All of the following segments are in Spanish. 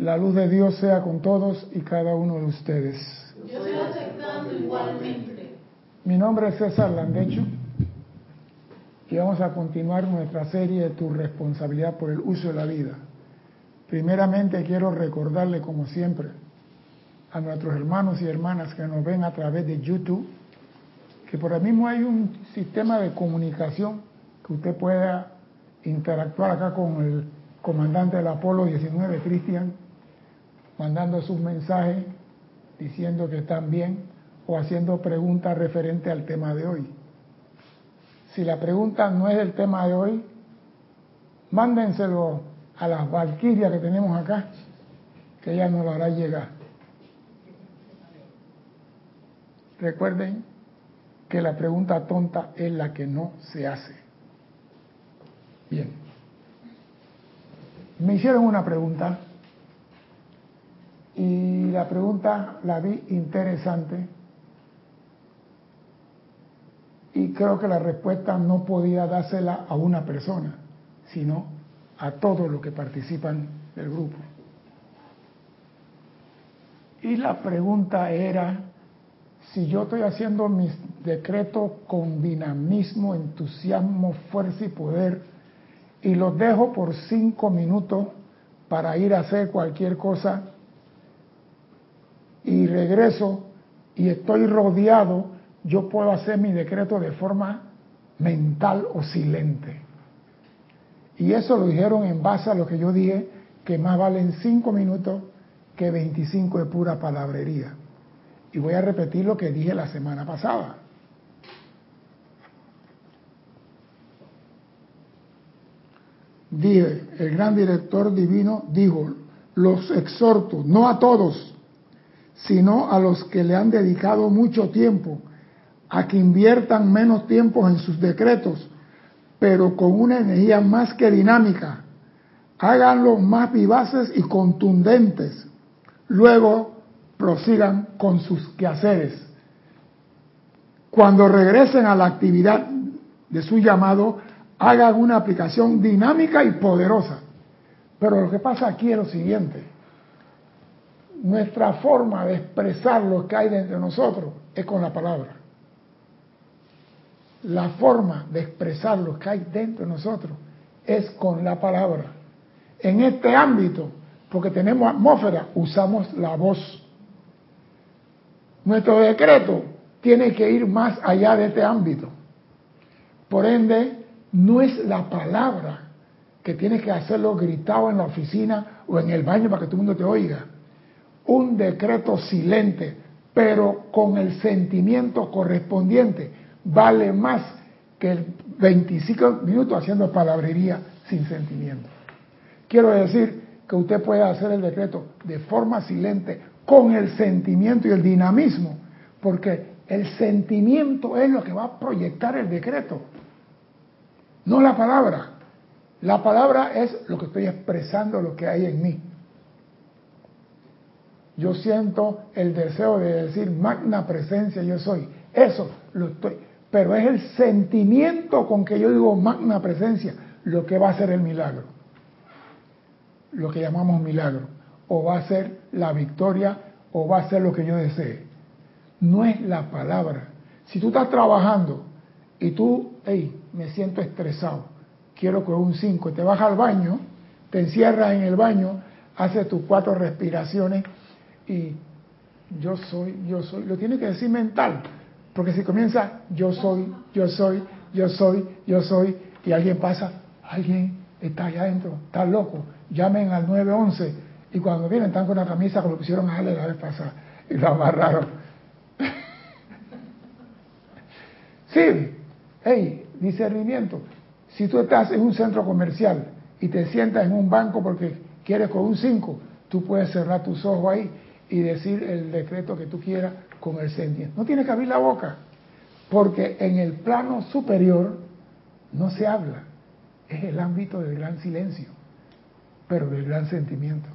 La luz de Dios sea con todos y cada uno de ustedes. Yo estoy aceptando igualmente. Mi nombre es César Landecho y vamos a continuar nuestra serie de tu responsabilidad por el uso de la vida. Primeramente quiero recordarle, como siempre, a nuestros hermanos y hermanas que nos ven a través de YouTube, que por ahí mismo hay un sistema de comunicación que usted pueda interactuar acá con el comandante del Apolo 19, Cristian, mandando sus mensajes diciendo que están bien o haciendo preguntas referentes al tema de hoy. Si la pregunta no es del tema de hoy, mándenselo a las valquirias que tenemos acá, que ella nos lo hará llegar. Recuerden que la pregunta tonta es la que no se hace. Bien. Me hicieron una pregunta y la pregunta la vi interesante y creo que la respuesta no podía dársela a una persona, sino a todos los que participan del grupo. Y la pregunta era si yo estoy haciendo mis decretos con dinamismo, entusiasmo, fuerza y poder, y los dejo por cinco minutos para ir a hacer cualquier cosa, y regreso y estoy rodeado, yo puedo hacer mi decreto de forma mental o silente. Y eso lo dijeron en base a lo que yo dije, que más valen cinco minutos que 25 de pura palabrería. Y voy a repetir lo que dije la semana pasada. Dije, el gran director divino dijo, los exhorto, no a todos, sino a los que le han dedicado mucho tiempo, a que inviertan menos tiempo en sus decretos, pero con una energía más que dinámica. Háganlo más vivaces y contundentes. Luego prosigan con sus quehaceres. Cuando regresen a la actividad de su llamado, hagan una aplicación dinámica y poderosa. Pero lo que pasa aquí es lo siguiente nuestra forma de expresar lo que hay dentro de nosotros es con la palabra. La forma de expresar lo que hay dentro de nosotros es con la palabra. En este ámbito, porque tenemos atmósfera, usamos la voz. Nuestro decreto tiene que ir más allá de este ámbito. Por ende, no es la palabra que tiene que hacerlo gritado en la oficina o en el baño para que todo el mundo te oiga un decreto silente, pero con el sentimiento correspondiente, vale más que 25 minutos haciendo palabrería sin sentimiento. Quiero decir que usted puede hacer el decreto de forma silente, con el sentimiento y el dinamismo, porque el sentimiento es lo que va a proyectar el decreto, no la palabra. La palabra es lo que estoy expresando, lo que hay en mí yo siento el deseo de decir magna presencia yo soy. Eso lo estoy. Pero es el sentimiento con que yo digo magna presencia lo que va a ser el milagro. Lo que llamamos milagro. O va a ser la victoria o va a ser lo que yo desee. No es la palabra. Si tú estás trabajando y tú, hey, me siento estresado, quiero coger un 5, te vas al baño, te encierras en el baño, haces tus cuatro respiraciones y yo soy, yo soy, lo tiene que decir mental, porque si comienza yo soy, yo soy, yo soy, yo soy, y alguien pasa, alguien está allá adentro, está loco, llamen al 911 y cuando vienen están con la camisa lo pusieron a Ale la vez pasada y lo amarraron. sí, hey, discernimiento. Si tú estás en un centro comercial y te sientas en un banco porque quieres con un 5, tú puedes cerrar tus ojos ahí y decir el decreto que tú quieras con el sentimiento. No tiene que abrir la boca, porque en el plano superior no se habla. Es el ámbito del gran silencio, pero del gran sentimiento.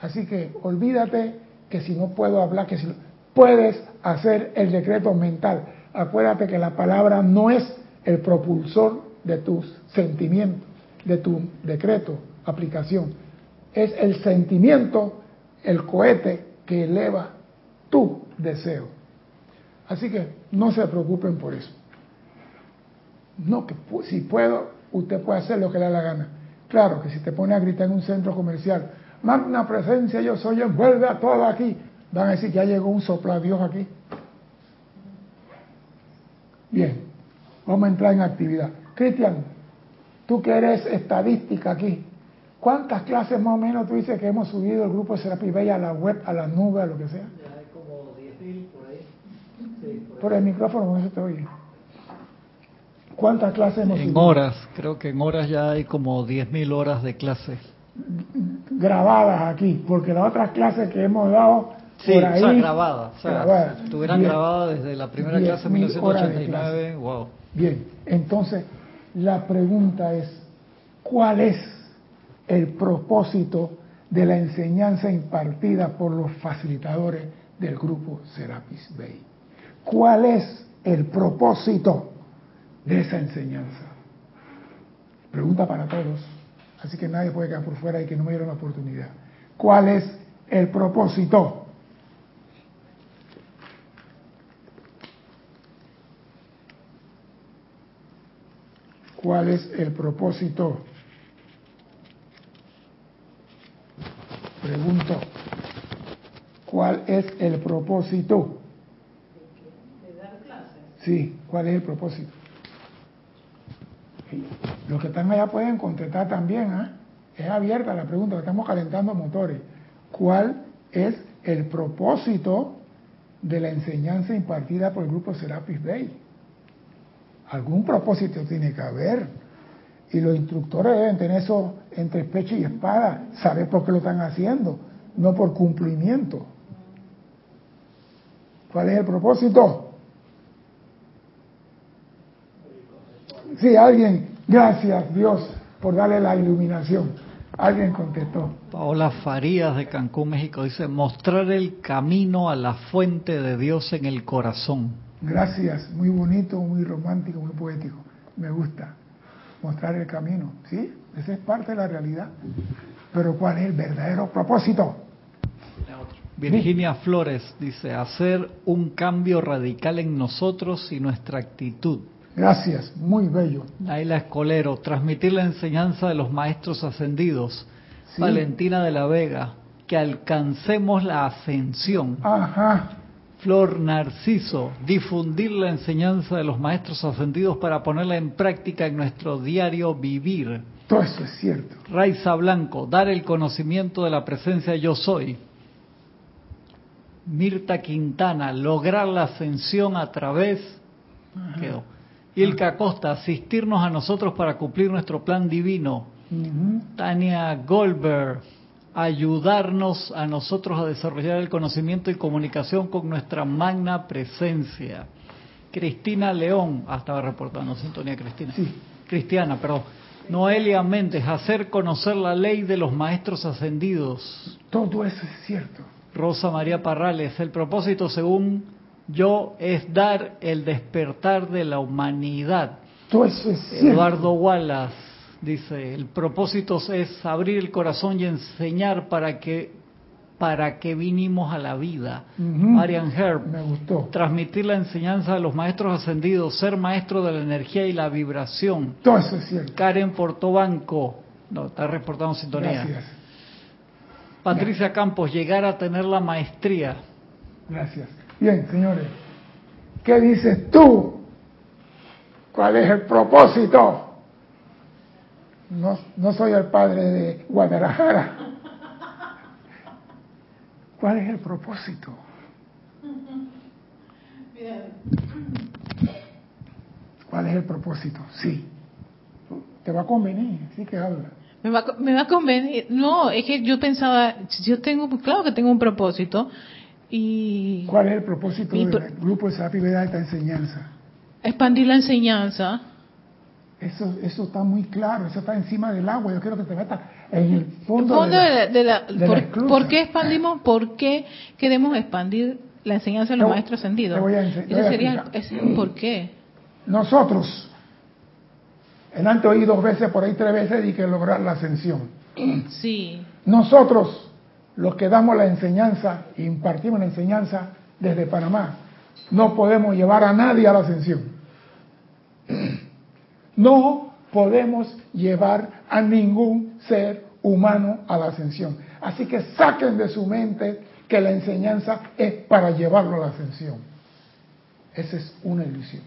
Así que olvídate que si no puedo hablar, que si puedes hacer el decreto mental. Acuérdate que la palabra no es el propulsor de tus sentimientos, de tu decreto, aplicación es el sentimiento, el cohete que eleva tu deseo. Así que no se preocupen por eso. No, que si puedo, usted puede hacer lo que le da la gana. Claro que si te pone a gritar en un centro comercial, magna presencia, yo soy, envuelve a todo aquí, van a decir que ya llegó un Dios aquí. Bien, vamos a entrar en actividad. Cristian, tú que eres estadística aquí, ¿cuántas clases más o menos tú dices que hemos subido el grupo de Serapis Bay a la web, a la nube, a lo que sea? Ya hay como 10.000 por ahí. Sí, por, Por el micrófono no se te oye. ¿Cuántas clases hemos En subido? horas, creo que en horas ya hay como 10.000 horas de clase. Grabadas aquí, porque las otras clases que hemos dado Sí, por o ahí... sea, grabadas. O sea, grabadas. estuvieran Bien. grabadas desde la primera clase en 10.000 horas de 1989. Wow. Bien, entonces la pregunta es, ¿cuál es el propósito de la enseñanza impartida por los facilitadores del grupo Serapis Bay? ¿Cuál es el propósito de esa enseñanza? Pregunta para todos, así que nadie puede quedar por fuera y que no me dieron la oportunidad. ¿Cuál es el propósito? ¿Cuál es el propósito? Pregunto, ¿cuál es el propósito? De dar clases. Sí, ¿cuál es el propósito? Los que están allá pueden contestar también, ¿ah? Es abierta la pregunta, estamos calentando motores. ¿Cuál es el propósito de la enseñanza impartida por el grupo Serapis Bay? Algún propósito tiene que haber. Y los instructores deben tener eso entre pecho y espada, saber por qué lo están haciendo, no por cumplimiento. ¿Cuál es el propósito? Sí, alguien, gracias Dios por darle la iluminación. Alguien contestó. Paola Farías de Cancún, México, dice, mostrar el camino a la fuente de Dios en el corazón. Gracias, muy bonito, muy romántico, muy poético. Me gusta mostrar el camino, ¿sí? Esa es parte de la realidad. Pero ¿cuál es el verdadero propósito? Virginia Flores dice, hacer un cambio radical en nosotros y nuestra actitud. Gracias, muy bello. Naila Escolero, transmitir la enseñanza de los maestros ascendidos. Sí. Valentina de la Vega, que alcancemos la ascensión. Ajá, Flor Narciso, difundir la enseñanza de los maestros ascendidos para ponerla en práctica en nuestro diario vivir. todo eso es cierto. Raiza Blanco, dar el conocimiento de la presencia yo soy. Mirta Quintana, lograr la ascensión a través. Quedó. Ilka Costa, asistirnos a nosotros para cumplir nuestro plan divino. Tania Goldberg, ayudarnos a nosotros a desarrollar el conocimiento y comunicación con nuestra magna presencia. Cristina León, ah, estaba reportando sintonía Cristina. Sí. Cristiana, perdón. Noelia Méndez, hacer conocer la ley de los maestros ascendidos. Todo eso es cierto. Rosa María Parrales, el propósito según yo es dar el despertar de la humanidad. Todo eso es cierto. Eduardo Wallace dice, el propósito es abrir el corazón y enseñar para que para que vinimos a la vida. Marian Herb, Me gustó. transmitir la enseñanza de los maestros ascendidos, ser maestro de la energía y la vibración. Todo eso es cierto. Karen Portobanco, no, está reportando sintonía. Gracias. Patricia Campos, llegar a tener la maestría. Gracias. Bien, señores. ¿Qué dices tú? ¿Cuál es el propósito? No, no soy el padre de Guadalajara. ¿Cuál es el propósito? ¿Cuál es el propósito? Sí. Te va a convenir, sí que habla. Me va, me va a convenir. No, es que yo pensaba, yo tengo, claro que tengo un propósito y ¿Cuál es el propósito del pro- grupo de Sapi de esta enseñanza? expandir la enseñanza. Eso, eso está muy claro, eso está encima del agua. Yo quiero que te metas en el fondo, Fondo de la- de la- de la- de la por, qué expandimos? ¿Por qué queremos expandir la enseñanza de los Te maestros ascendidos? Ese sería ese es el por qué. Nosotros, en antes oí dos veces, por ahí tres veces, y que lograr la ascensión. Sí. Nosotros, los que damos la enseñanza impartimos la enseñanza desde Panamá, no podemos llevar a nadie a la ascensión. No podemos llevar a ningún ser humano a la ascensión. Así que saquen de su mente que la enseñanza es para llevarlo a la ascensión. Esa es una ilusión.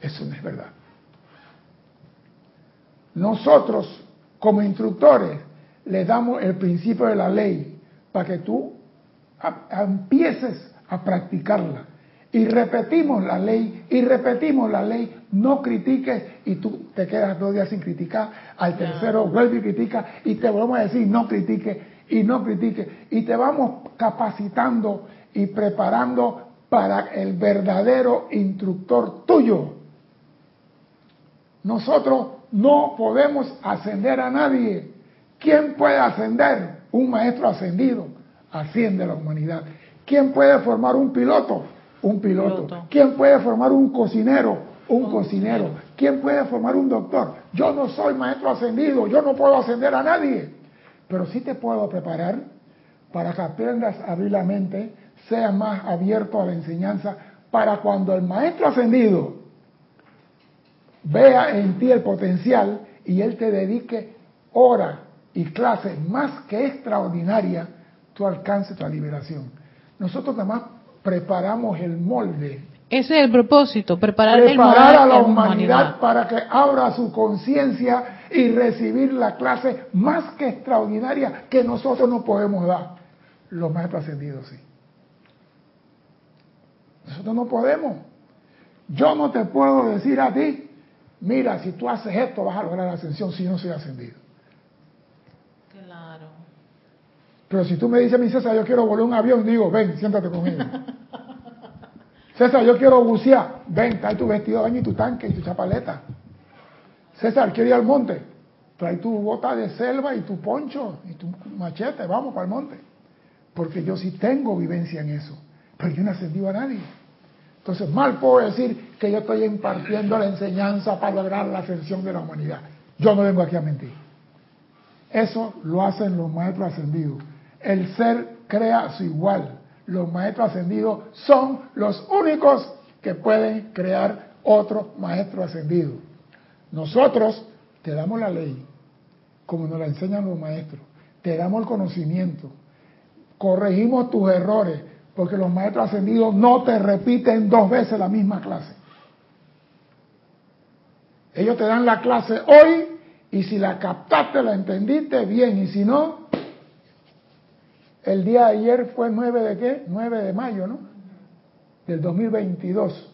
Eso no es verdad. Nosotros, como instructores, le damos el principio de la ley para que tú empieces a practicarla. Y repetimos la ley, y repetimos la ley, no critiques y tú te quedas dos días sin criticar, al tercero vuelve y critica y te volvemos a decir no critique y no critique y te vamos capacitando y preparando para el verdadero instructor tuyo. Nosotros no podemos ascender a nadie. ¿Quién puede ascender? Un maestro ascendido asciende a la humanidad. ¿Quién puede formar un piloto? Un piloto. ¿Quién puede formar un cocinero? Un cocinero. ¿Quién puede formar un doctor? Yo no soy maestro ascendido, yo no puedo ascender a nadie. Pero sí te puedo preparar para que aprendas a abrir la mente, sea más abierto a la enseñanza, para cuando el maestro ascendido vea en ti el potencial y él te dedique hora y clases más que extraordinaria, tú alcances tu liberación. Nosotros además preparamos el molde. Ese es el propósito, preparar, preparar a la humanidad, para que abra su conciencia y recibir la clase más que extraordinaria que nosotros no podemos dar. Los maestros ascendidos sí. Nosotros no podemos. Yo no te puedo decir a ti, mira, si tú haces esto vas a lograr la ascensión si no soy ascendido. Claro. Pero si tú me dices, mi César, yo quiero volar un avión, digo, ven, siéntate conmigo. César, yo quiero bucear, ven, trae tu vestido de baño y tu tanque y tu chapaleta. César, quiero ir al monte, trae tu bota de selva y tu poncho y tu machete, vamos para el monte. Porque yo sí tengo vivencia en eso, pero yo no ascendido a nadie. Entonces, mal puedo decir que yo estoy impartiendo la enseñanza para lograr la ascensión de la humanidad. Yo no vengo aquí a mentir. Eso lo hacen los maestros ascendidos. El ser crea su igual. Los maestros ascendidos son los únicos que pueden crear otro maestro ascendido. Nosotros te damos la ley, como nos la enseñan los maestros. Te damos el conocimiento. Corregimos tus errores porque los maestros ascendidos no te repiten dos veces la misma clase. Ellos te dan la clase hoy y si la captaste, la entendiste bien y si no, el día de ayer fue 9 de qué? 9 de mayo, ¿no? Del 2022.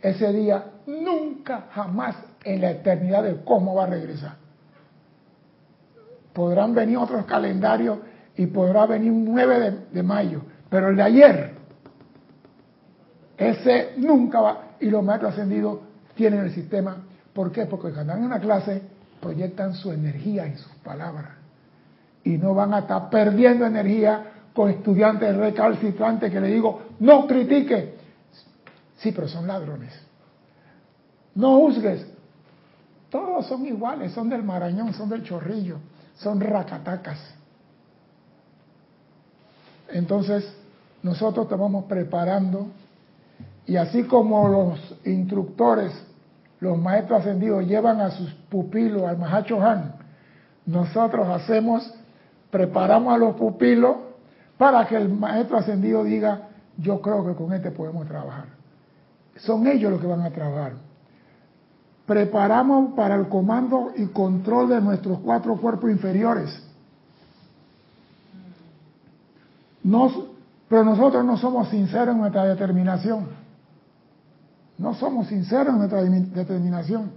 Ese día nunca, jamás en la eternidad del cómo va a regresar. Podrán venir otros calendarios y podrá venir un 9 de, mayo, pero el de ayer, ese nunca va. Y los maestros ascendidos tienen el sistema. ¿Por qué? Porque cuando dan una clase proyectan su energía y sus palabras. Y no van a estar perdiendo energía con estudiantes recalcitrantes que le digo, no critique. Sí, pero son ladrones. No juzgues. Todos son iguales, son del Marañón, son del Chorrillo, son racatacas. Entonces, nosotros estamos preparando y así como los instructores, los maestros ascendidos llevan a sus pupilos al Mahacho Han, nosotros hacemos, preparamos a los pupilos para que el maestro ascendido diga, yo creo que con este podemos trabajar. Son ellos los que van a trabajar. Preparamos para el comando y control de nuestros cuatro cuerpos inferiores. pero nosotros no somos sinceros en nuestra determinación. No somos sinceros en nuestra determinación.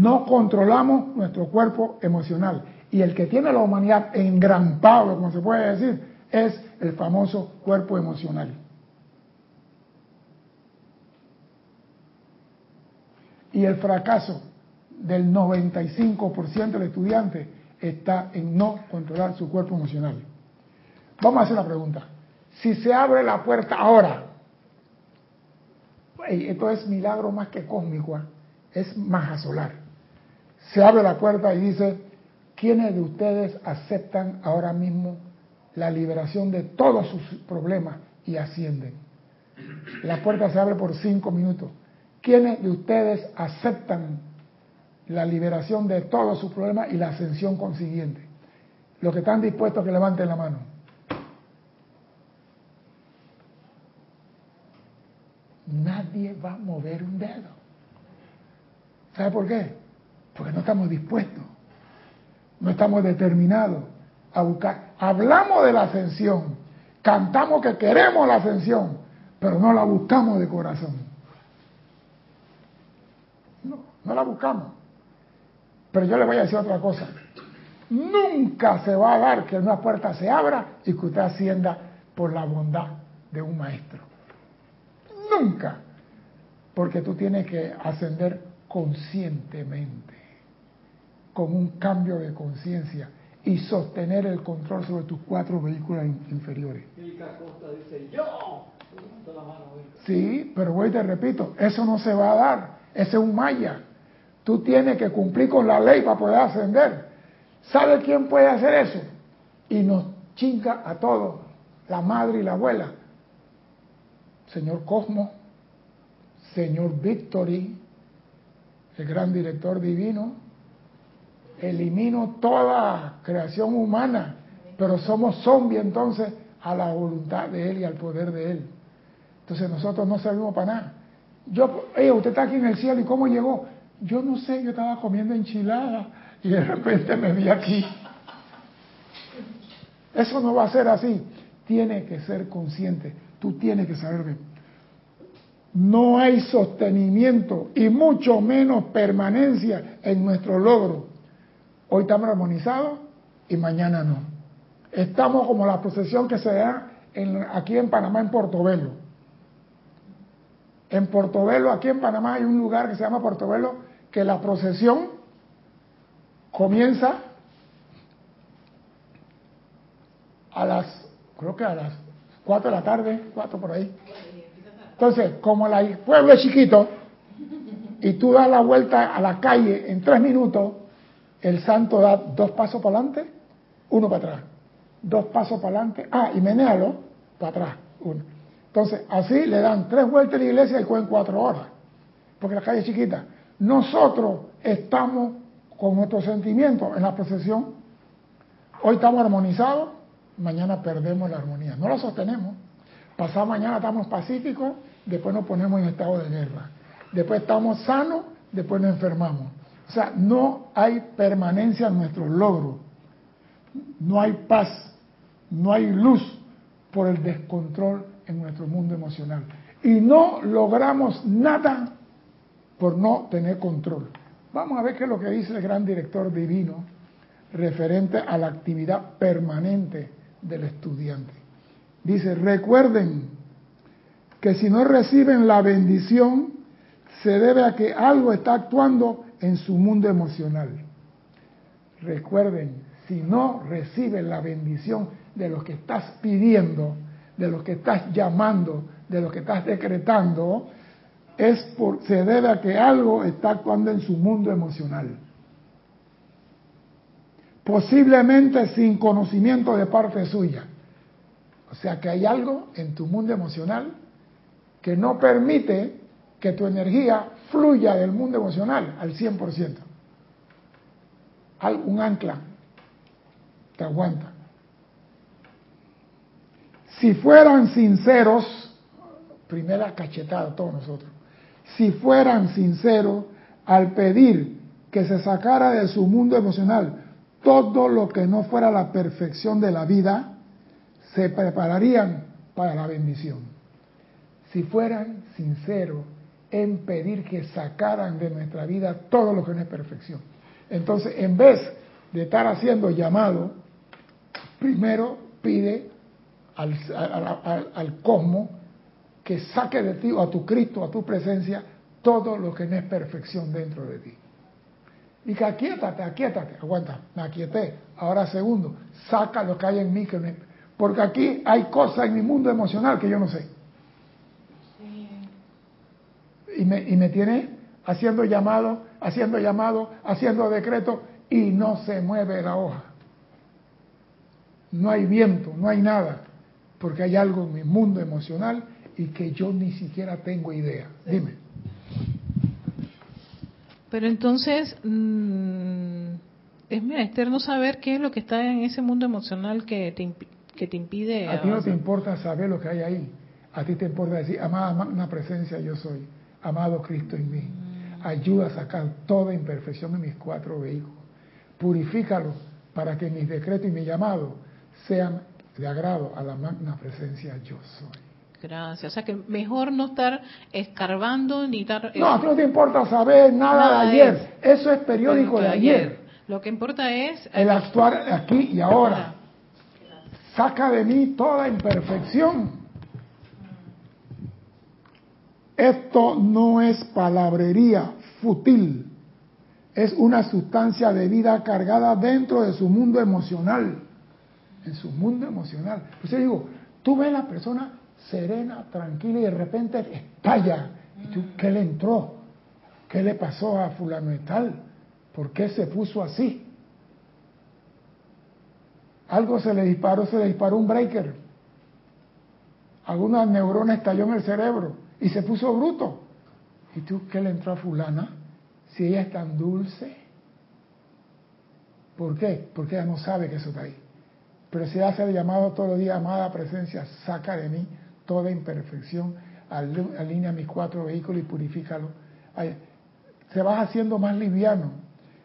No controlamos nuestro cuerpo emocional. Y el que tiene la humanidad engrampado, como se puede decir, es el famoso cuerpo emocional. Y el fracaso del 95% del estudiante está en no controlar su cuerpo emocional. Vamos a hacer una pregunta. Si se abre la puerta ahora, esto es milagro más que cósmico, ¿eh? es maja solar. Se abre la puerta y dice, ¿quiénes de ustedes aceptan ahora mismo la liberación de todos sus problemas y ascienden? La puerta se abre por cinco minutos. ¿Quiénes de ustedes aceptan la liberación de todos sus problemas y la ascensión consiguiente? Los que están dispuestos que levanten la mano. Nadie va a mover un dedo. ¿Sabe por qué? Porque no estamos dispuestos. No estamos determinados a buscar. Hablamos de la ascensión. Cantamos que queremos la ascensión, pero no la buscamos de corazón. No, no la buscamos. Pero yo le voy a decir otra cosa. Nunca se va a dar que una puerta se abra y que usted ascienda por la bondad de un maestro. Nunca. Porque tú tienes que ascender conscientemente, con un cambio de conciencia y sostener el control sobre tus cuatro vehículos inferiores. dice, yo. Sí, pero voy te repito, eso no se va a dar, ese es un maya. Tú tienes que cumplir con la ley para poder ascender. ¿Sabe quién puede hacer eso? Y nos chinga a todos, la madre y la abuela. Señor Cosmo, Señor Victory, el gran director divino, elimino toda creación humana, pero somos zombies entonces a la voluntad de Él y al poder de Él. Entonces nosotros no servimos para nada. Yo, oye, usted está aquí en el cielo y cómo llegó. Yo no sé, yo estaba comiendo enchiladas y de repente me vi aquí. Eso no va a ser así. Tiene que ser consciente. Tú tienes que saber no hay sostenimiento y mucho menos permanencia en nuestro logro. Hoy estamos armonizados y mañana no. Estamos como la procesión que se da aquí en Panamá, en Portobelo. En Portobelo, aquí en Panamá, hay un lugar que se llama Portobelo, que la procesión comienza a las, creo que a las 4 de la tarde, 4 por ahí. Entonces, como el pueblo es chiquito y tú das la vuelta a la calle en tres minutos, el santo da dos pasos para adelante, uno para atrás. Dos pasos para adelante, ah, y menéalo para atrás, uno. Entonces, así le dan tres vueltas a la iglesia y cogen cuatro horas, porque la calle es chiquita. Nosotros estamos con nuestros sentimientos en la procesión. Hoy estamos armonizados, mañana perdemos la armonía. No la sostenemos. Pasado mañana estamos pacíficos, después nos ponemos en estado de guerra. Después estamos sanos, después nos enfermamos. O sea, no hay permanencia en nuestros logros. No hay paz, no hay luz por el descontrol en nuestro mundo emocional. Y no logramos nada por no tener control. Vamos a ver qué es lo que dice el gran director divino referente a la actividad permanente del estudiante. Dice, recuerden que si no reciben la bendición, se debe a que algo está actuando en su mundo emocional. Recuerden, si no reciben la bendición de lo que estás pidiendo, de lo que estás llamando, de lo que estás decretando, es por, se debe a que algo está actuando en su mundo emocional. Posiblemente sin conocimiento de parte suya. O sea que hay algo en tu mundo emocional que no permite que tu energía fluya del mundo emocional al 100%. Hay un ancla que aguanta. Si fueran sinceros, primera cachetada a todos nosotros, si fueran sinceros al pedir que se sacara de su mundo emocional todo lo que no fuera la perfección de la vida, se prepararían para la bendición. Si fueran sinceros en pedir que sacaran de nuestra vida todo lo que no es perfección. Entonces, en vez de estar haciendo llamado, primero pide al, al, cosmos que saque de ti o a tu Cristo, a tu presencia, todo lo que no es perfección dentro de ti. Y que aquíétate, aquíétate, aguanta, me aquieté. Ahora segundo, saca lo que hay en mí que no es, porque aquí hay cosas en mi mundo emocional que yo no sé y me, y me tiene haciendo llamado, haciendo llamado, haciendo decreto y no se mueve la hoja. No hay viento, no hay nada, porque hay algo en mi mundo emocional y que yo ni siquiera tengo idea. Dime. Pero entonces, mm, es menester no saber qué es lo que está en ese mundo emocional que te, que te impide. A ti no te importa saber lo que hay ahí. A ti te importa decir, amada magna presencia yo soy, amado Cristo en mí. Ayuda a sacar toda imperfección en mis cuatro vehículos. Purifícalo para que mis decretos y mi llamado sean de agrado a la magna presencia yo soy. Gracias. O sea que mejor no estar escarbando ni estar... No, a ti no te importa saber nada, de ayer. Eso es periódico de ayer. Lo que importa es... El actuar aquí y ahora. Saca de mí toda imperfección. Esto no es palabrería fútil. Es una sustancia de vida cargada dentro de su mundo emocional. En su mundo emocional. Pues yo digo, tú ves a la persona serena, tranquila y de repente estalla. ¿Y tú qué le entró? ¿Qué le pasó a fulano y tal? ¿Por qué se puso así? Algo se le disparó, se le disparó un breaker. Alguna neurona estalló en el cerebro y se puso bruto. ¿Y tú qué le entró a fulana? Si ella es tan dulce. ¿Por qué? Porque ella no sabe que eso está ahí. Pero si hace el llamado todos los días, amada presencia, saca de mí toda imperfección, alinea mis cuatro vehículos y purifícalo. Se vas haciendo más liviano.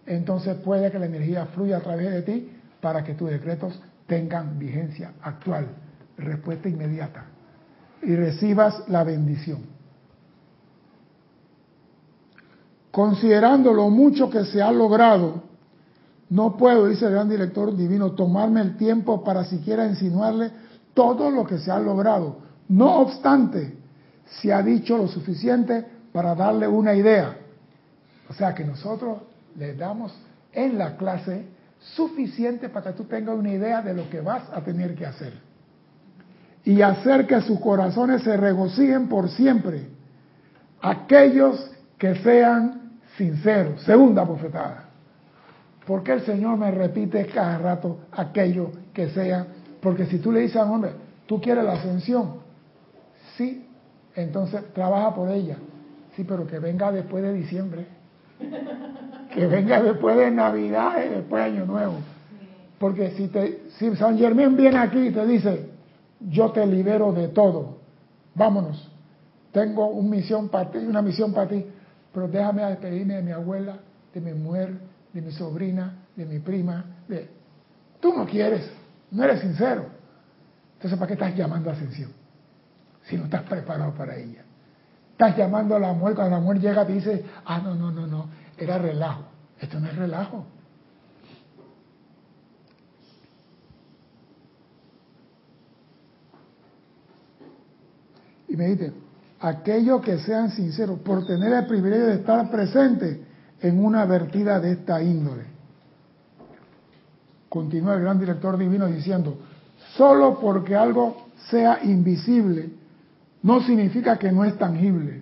Entonces puede que la energía fluya a través de ti para que tus decretos tengan vigencia actual, respuesta inmediata. Y recibas la bendición. Considerando lo mucho que se ha logrado, no puedo, dice el gran director divino, tomarme el tiempo para siquiera insinuarle todo lo que se ha logrado. No obstante, se ha dicho lo suficiente para darle una idea. O sea que nosotros le damos en la clase suficiente para que tú tengas una idea de lo que vas a tener que hacer. Y hacer que sus corazones se regocijen por siempre. Aquellos que sean sinceros. Segunda bofetada. ¿Por qué el Señor me repite cada rato aquello que sea? Porque si tú le dices a un hombre, tú quieres la ascensión, sí, entonces trabaja por ella. Sí, pero que venga después de diciembre. Que venga después de Navidad y después de Año Nuevo. Porque si, te, si San Germán viene aquí y te dice, yo te libero de todo, vámonos, tengo una misión para ti, una misión para ti, pero déjame despedirme de mi abuela, de mi mujer, de mi sobrina, de mi prima, de... Tú no quieres, no eres sincero. Entonces, ¿para qué estás llamando a ascensión? Si no estás preparado para ella. Estás llamando a la mujer, cuando la mujer llega te dice, ah, no, no, no, no, era relajo. Esto no es relajo. Y me dice, aquellos que sean sinceros, por tener el privilegio de estar presente en una vertida de esta índole. Continúa el gran director divino diciendo, solo porque algo sea invisible no significa que no es tangible.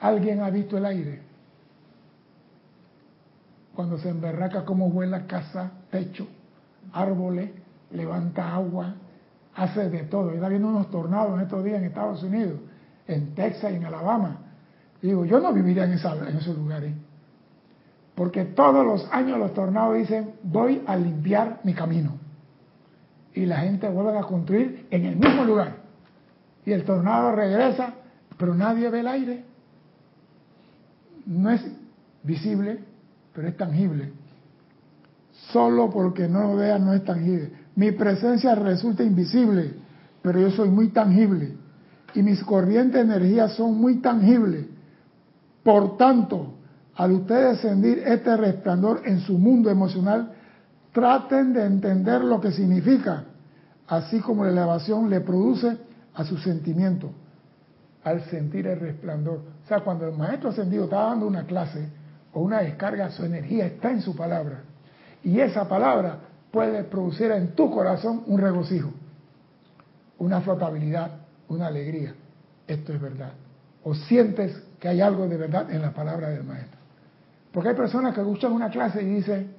¿Alguien ha visto el aire? Cuando se emberraca cómo vuela casa, techo, árboles, levanta agua, hace de todo. Está viendo unos tornados en estos días en Estados Unidos en Texas y en Alabama. Digo, yo no viviría en, en esos lugares. Porque todos los años los tornados dicen, voy a limpiar mi camino. Y la gente vuelve a construir en el mismo lugar. Y el tornado regresa, pero nadie ve el aire. No es visible, pero es tangible. Solo porque no lo vean no es tangible. Mi presencia resulta invisible, pero yo soy muy tangible y mis corrientes de energía son muy tangibles. Por tanto, al ustedes sentir este resplandor en su mundo emocional, traten de entender lo que significa, así como la elevación le produce a su sentimiento al sentir el resplandor. O sea, cuando el maestro ascendido está dando una clase o una descarga, su energía está en su palabra. Y esa palabra puede producir en tu corazón un regocijo, una flotabilidad, una alegría. Esto es verdad. O sientes que hay algo de verdad en la palabra del Maestro. Porque hay personas que escuchan una clase y dicen,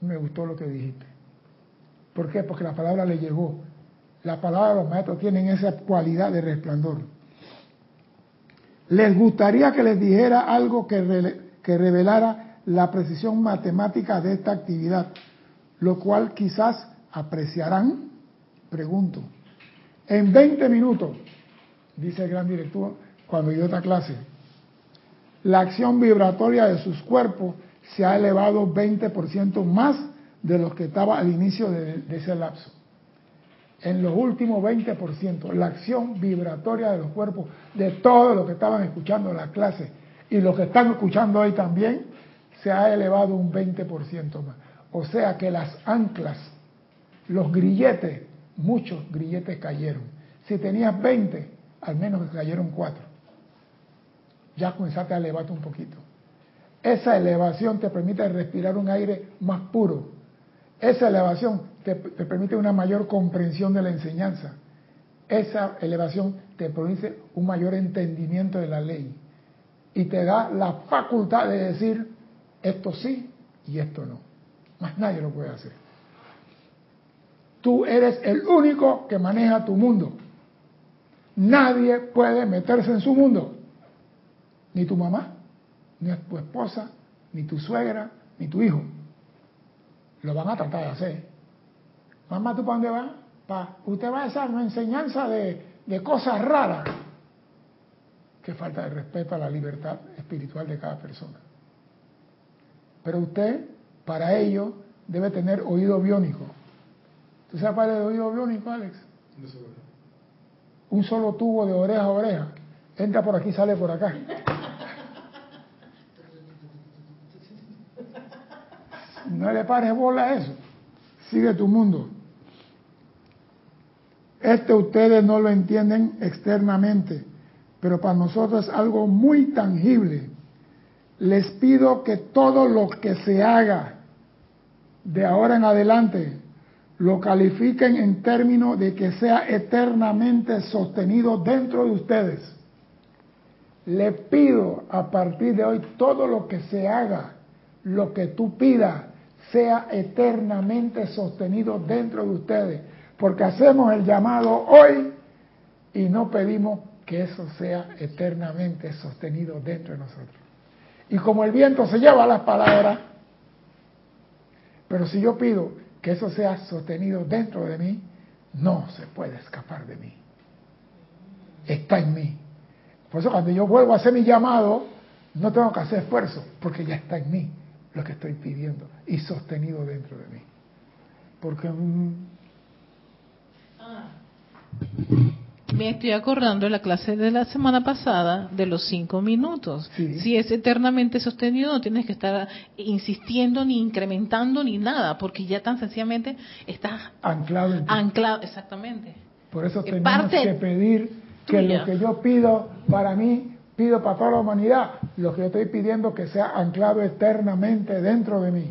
me gustó lo que dijiste. ¿Por qué? Porque la palabra le llegó. La palabra de los maestros tienen esa cualidad de resplandor. Les gustaría que les dijera algo que, que revelara la precisión matemática de esta actividad, lo cual quizás apreciarán, pregunto. En 20 minutos, dice el gran director cuando dio esta clase, la acción vibratoria de sus cuerpos se ha elevado 20% más de lo que estaba al inicio de, de ese lapso. En los últimos 20%, la acción vibratoria de los cuerpos de todos los que estaban escuchando la clase y los que están escuchando hoy también, se ha elevado un 20% más. O sea que las anclas, los grilletes, muchos grilletes cayeron. Si tenías 20, al menos cayeron 4. Ya comenzaste a elevarte un poquito. Esa elevación te permite respirar un aire más puro. Esa elevación te, permite una mayor comprensión de la enseñanza. Esa elevación te produce un mayor entendimiento de la ley y te da la facultad de decir esto sí y esto no. Más nadie lo puede hacer. Tú eres el único que maneja tu mundo. Nadie puede meterse en su mundo. Ni tu mamá, ni tu esposa, ni tu suegra, ni tu hijo. Lo van a tratar de hacer. Mamá, ¿tú para dónde vas? Pa, usted va a una enseñanza de, de cosas raras. Qué falta de respeto a la libertad espiritual de cada persona. Pero usted, para ello, debe tener oído biónico. ¿Tú sabes cuál es el oído biónico, Alex? Un solo tubo de oreja a oreja. Entra por aquí, sale por acá. No le pares bola a eso. Sigue tu mundo. Este ustedes no lo entienden externamente, pero para nosotros es algo muy tangible. Les pido que todo lo que se haga de ahora en adelante lo califiquen en términos de que sea eternamente sostenido dentro de ustedes. Le pido a partir de hoy todo lo que se haga, lo que tú pidas, sea eternamente sostenido dentro de ustedes, porque hacemos el llamado hoy y no pedimos que eso sea eternamente sostenido dentro de nosotros. Y como el viento se lleva las palabras, pero si yo pido que eso sea sostenido dentro de mí, no se puede escapar de mí. Está en mí. Por eso cuando yo vuelvo a hacer mi llamado, no tengo que hacer esfuerzo, porque ya está en mí lo que estoy pidiendo y sostenido dentro de mí. Porque... Me estoy acordando de la clase de la semana pasada de los cinco minutos. Si es eternamente sostenido, no tienes que estar insistiendo ni incrementando ni nada, porque ya tan sencillamente estás anclado. En anclado, exactamente. Por eso tenemos que pedir que lo que yo pido para mí pido para toda la humanidad lo que yo estoy pidiendo que sea anclado eternamente dentro de mí.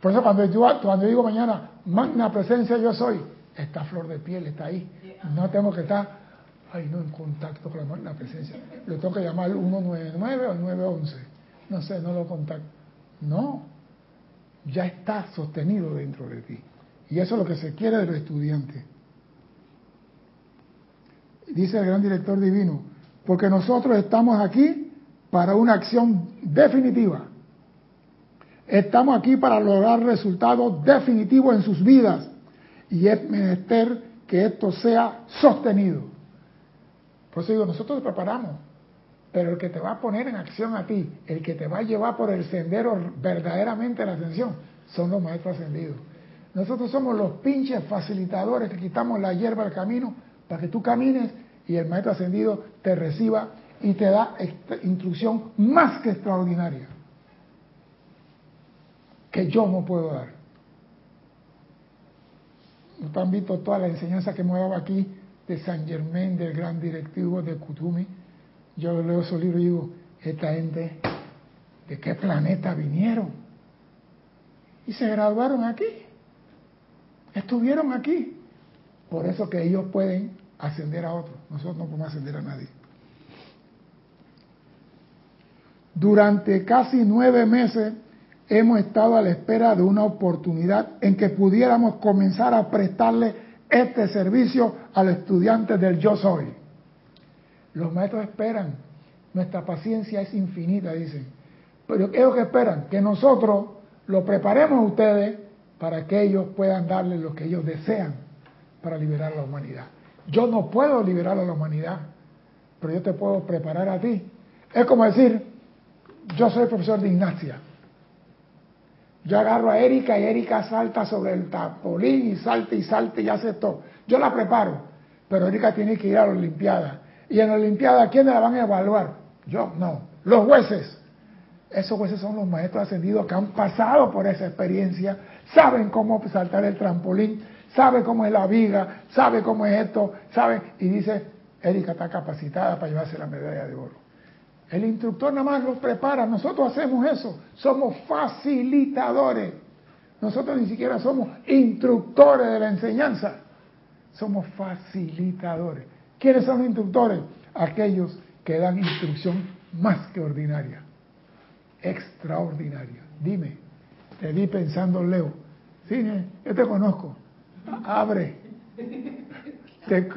Por eso cuando yo cuando digo mañana, magna presencia yo soy, esta flor de piel está ahí. No tengo que estar, ay, no en contacto con la presencia. Lo tengo que llamar 199 o 911. No sé, no lo contacto. No, ya está sostenido dentro de ti. Y eso es lo que se quiere de los estudiantes. Dice el gran director divino, porque nosotros estamos aquí para una acción definitiva. Estamos aquí para lograr resultados definitivos en sus vidas y es menester que esto sea sostenido. Por eso digo, nosotros te preparamos, pero el que te va a poner en acción a ti, el que te va a llevar por el sendero verdaderamente la ascensión, son los maestros ascendidos. Nosotros somos los pinches facilitadores que quitamos la hierba del camino para que tú camines y el maestro ascendido te reciba y te da instrucción más que extraordinaria que yo no puedo dar. Ustedes han visto toda la enseñanza que hemos dado aquí de San Germain, del gran directivo de Kutumi. Yo leo esos libros y digo, esta gente, ¿de qué planeta vinieron? Y se graduaron aquí. Estuvieron aquí. Por eso que ellos pueden ascender a otros. Nosotros no podemos ascender a nadie. Durante casi nueve meses hemos estado a la espera de una oportunidad en que pudiéramos comenzar a prestarle este servicio a los estudiantes del yo soy. Los maestros esperan, nuestra paciencia es infinita, dicen. Pero ellos que esperan que nosotros lo preparemos a ustedes para que ellos puedan darle lo que ellos desean para liberar a la humanidad. Yo no puedo liberar a la humanidad, pero yo te puedo preparar a ti. Es como decir, yo soy profesor de gimnasia. Yo agarro a Erika y Erika salta sobre el tapolín y salta y salta y hace todo. Yo la preparo, pero Erika tiene que ir a la Olimpiada. Y en la Olimpiada, ¿quiénes la van a evaluar? Yo, no. Los jueces. Esos jueces son los maestros ascendidos que han pasado por esa experiencia, saben cómo saltar el trampolín, saben cómo es la viga, saben cómo es esto, saben. Y dice, Erika está capacitada para llevarse la medalla de oro. El instructor nada más los prepara, nosotros hacemos eso, somos facilitadores. Nosotros ni siquiera somos instructores de la enseñanza, somos facilitadores. ¿Quiénes son los instructores? Aquellos que dan instrucción más que ordinaria, extraordinaria. Dime, te vi pensando, Leo. Sí, yo te conozco. Abre. Te,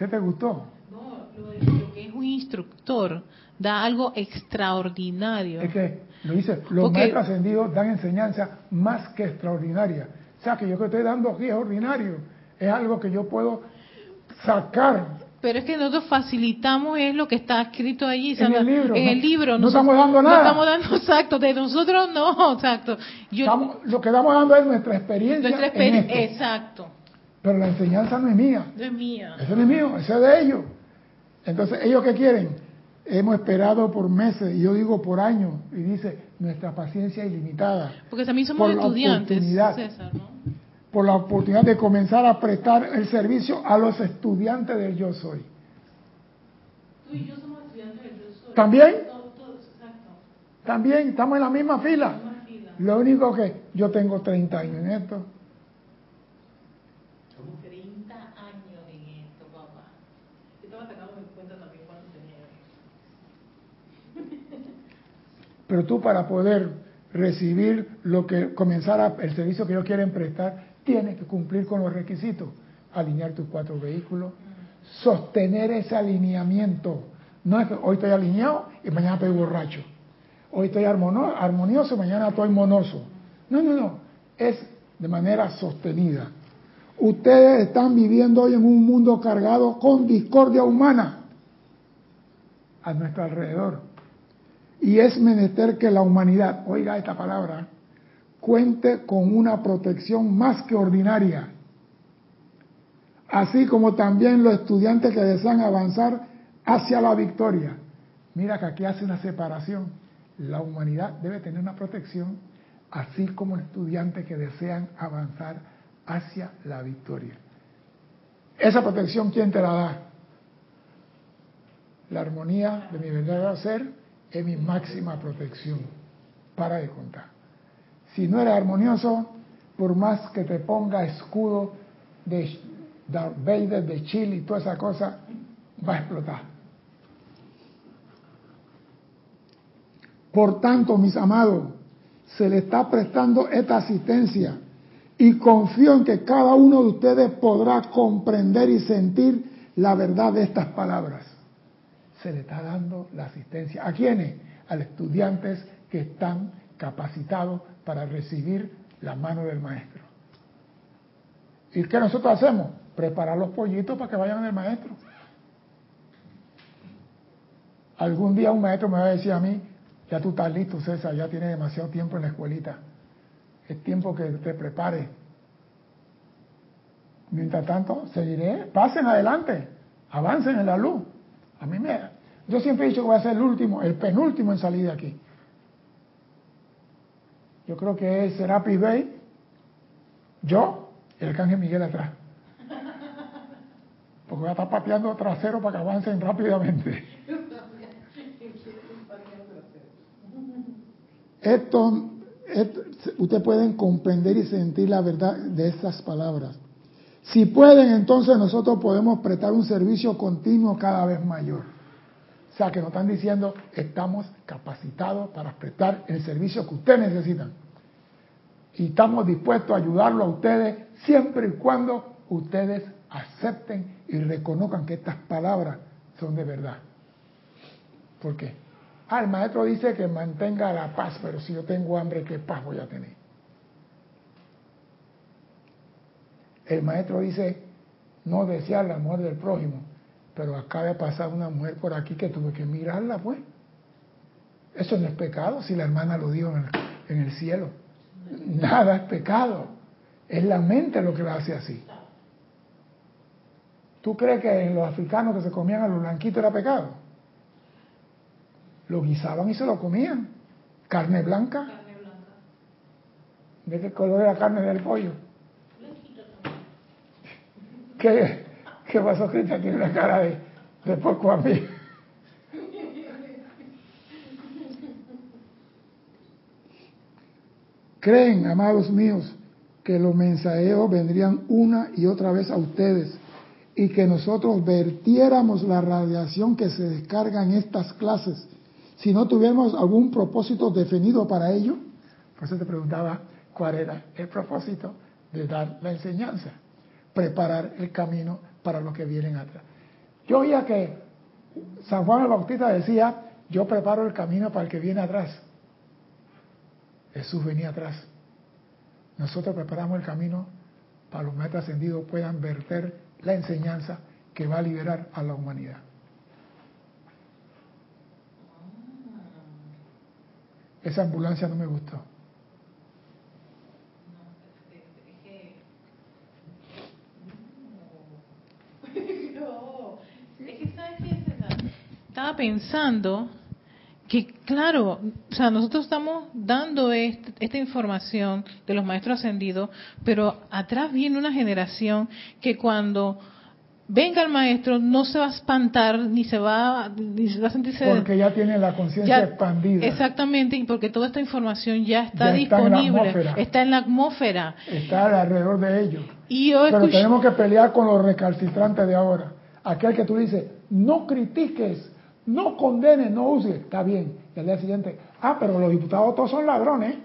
¿Qué te gustó? No, lo, que es un instructor da algo extraordinario. Es que lo dice, los maestros ascendidos dan enseñanza más que extraordinaria. O sea, que yo que estoy dando aquí es ordinario. Es algo que yo puedo sacar. Pero es que nosotros facilitamos es lo que está escrito allí. En el libro. En el libro. No, estamos dando nada. No estamos dando exacto. De nosotros no, exacto. lo que estamos dando es nuestra experiencia. Nuestra experiencia, exacto. Pero la enseñanza no es mía. No es mía. Eso no es mío, eso es de ellos. Entonces, ¿ellos qué quieren? Hemos esperado por meses, y yo digo por años, y dice, nuestra paciencia ilimitada. Porque también somos estudiantes, César, ¿no? Por la oportunidad de comenzar a prestar el servicio a los estudiantes del Yo Soy. Tú y yo somos estudiantes del Yo Soy. ¿También? También, estamos en la misma fila. Lo único que yo tengo 30 años en esto. Pero tú para poder recibir lo que comenzara el servicio que ellos quieren prestar, tienes que cumplir con los requisitos. Alinear tus cuatro vehículos, sostener ese alineamiento. No es que hoy estoy alineado y mañana estoy borracho. Hoy estoy armonioso y mañana estoy monoso. No, no, no. Es de manera sostenida. Ustedes están viviendo hoy en un mundo cargado con discordia humana a nuestro alrededor. Y es menester que la humanidad, oiga esta palabra, cuente con una protección más que ordinaria, así como también los estudiantes que desean avanzar hacia la victoria. Mira que aquí hace una separación. La humanidad debe tener una protección, así como los estudiantes que desean avanzar hacia la victoria. Esa protección, ¿quién te la da? La armonía de mi verdadero ser es mi máxima protección. Para de contar. Si no eres armonioso, por más que te ponga escudo de Darth Vader, de Chile y toda esa cosa, va a explotar. Por tanto, mis amados, se le está prestando esta asistencia y confío en que cada uno de ustedes podrá comprender y sentir la verdad de estas palabras se le está dando la asistencia. ¿A quiénes? A los estudiantes que están capacitados para recibir la mano del maestro. ¿Y qué nosotros hacemos? Preparar los pollitos para que vayan al maestro. Algún día un maestro me va a decir a mí, ya tú estás listo, César, ya tienes demasiado tiempo en la escuelita. Es tiempo que te prepare. Mientras tanto, seguiré, pasen adelante, avancen en la luz. A mí me... Yo siempre he dicho que voy a ser el último, el penúltimo en salir de aquí. Yo creo que es Serapi Bay, yo y el Arcángel Miguel atrás. Porque voy a estar pateando trasero para que avancen rápidamente. Esto, esto, ustedes pueden comprender y sentir la verdad de estas palabras. Si pueden, entonces nosotros podemos prestar un servicio continuo cada vez mayor. Sea que nos están diciendo, estamos capacitados para prestar el servicio que ustedes necesitan. Y estamos dispuestos a ayudarlo a ustedes siempre y cuando ustedes acepten y reconozcan que estas palabras son de verdad. ¿Por qué? Ah, el maestro dice que mantenga la paz, pero si yo tengo hambre, ¿qué paz voy a tener? El maestro dice no desear la muerte del prójimo, pero acaba de pasar una mujer por aquí que tuve que mirarla, pues. Eso no es pecado si la hermana lo dijo en el, en el cielo. Nada es pecado. Es la mente lo que la hace así. ¿Tú crees que en los africanos que se comían a los blanquitos era pecado? Lo guisaban y se lo comían. Carne blanca. Carne blanca. ¿De qué color era la carne del pollo? ¿Qué, qué pasó, Cristian? Tiene una cara de, de poco a mí. Creen, amados míos, que los mensajeros vendrían una y otra vez a ustedes y que nosotros vertiéramos la radiación que se descarga en estas clases si no tuviéramos algún propósito definido para ello. Por eso te preguntaba cuál era el propósito de dar la enseñanza, preparar el camino para los que vienen atrás. Yo oía que San Juan el Bautista decía, yo preparo el camino para el que viene atrás. Jesús venía atrás. Nosotros preparamos el camino para los maestros ascendidos puedan verter la enseñanza que va a liberar a la humanidad. Esa ambulancia no me gustó. Estaba pensando que claro, o sea, nosotros estamos dando esta información de los maestros ascendidos, pero atrás viene una generación que cuando venga el maestro no se va a espantar ni se va, ni se va a sentirse porque ya tiene la conciencia expandida exactamente y porque toda esta información ya está disponible está en, la atmósfera está alrededor de ellos pero tenemos que pelear con los recalcitrantes de ahora aquel que tú dices no critiques no condene, no use. Está bien. Y al día siguiente, ah, pero los diputados todos son ladrones.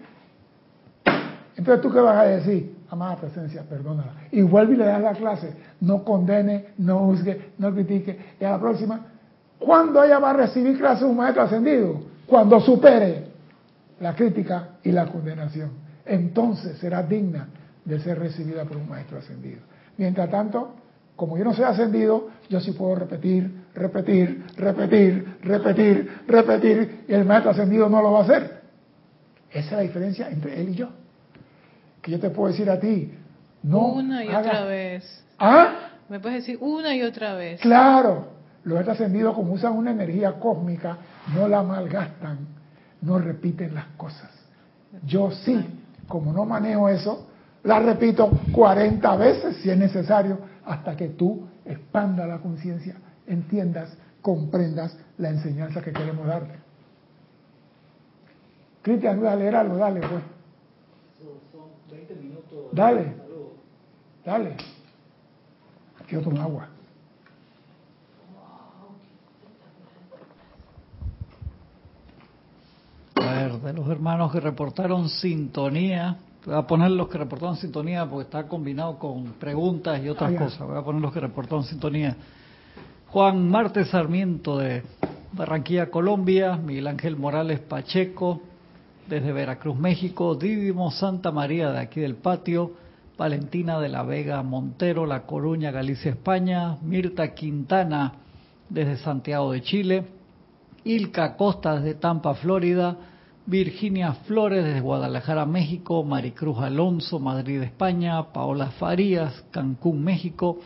Entonces, ¿tú qué vas a decir? Amada presencia, perdónala. Y vuelve y le das la clase. No condene, no juzgue, no critique. Y a la próxima, ¿cuándo ella va a recibir clase de un maestro ascendido? Cuando supere la crítica y la condenación. Entonces será digna de ser recibida por un maestro ascendido. Mientras tanto, como yo no soy ascendido, yo sí puedo repetir, repetir, repetir, repetir, repetir, y el maestro ascendido no lo va a hacer. Esa es la diferencia entre él y yo. Que yo te puedo decir a ti, no. Una y otra vez. ¿Ah? Me puedes decir una y otra vez. Claro. Los ascendidos, como usan una energía cósmica, no la malgastan, no repiten las cosas. Yo sí, como no manejo eso, la repito 40 veces si es necesario hasta que tú expanda la conciencia, entiendas, comprendas la enseñanza que queremos darte. Cristian, leer algo, dale pues. Son 20 minutos. Dale. Dale. Quiero tomar agua. A ver, de los hermanos que reportaron sintonía, Voy a poner los que reportaron sintonía porque está combinado con preguntas y otras cosas. Voy a poner los que reportaron sintonía. Juan Marte Sarmiento de Barranquilla, Colombia. Miguel Ángel Morales Pacheco desde Veracruz, México. Didimo Santa María de aquí del patio. Valentina de la Vega Montero, La Coruña, Galicia, España. Mirta Quintana desde Santiago de Chile. Ilka Costa desde Tampa, Florida. Virginia Flores desde Guadalajara, México, Maricruz Alonso, Madrid, España, Paola Farías, Cancún, México,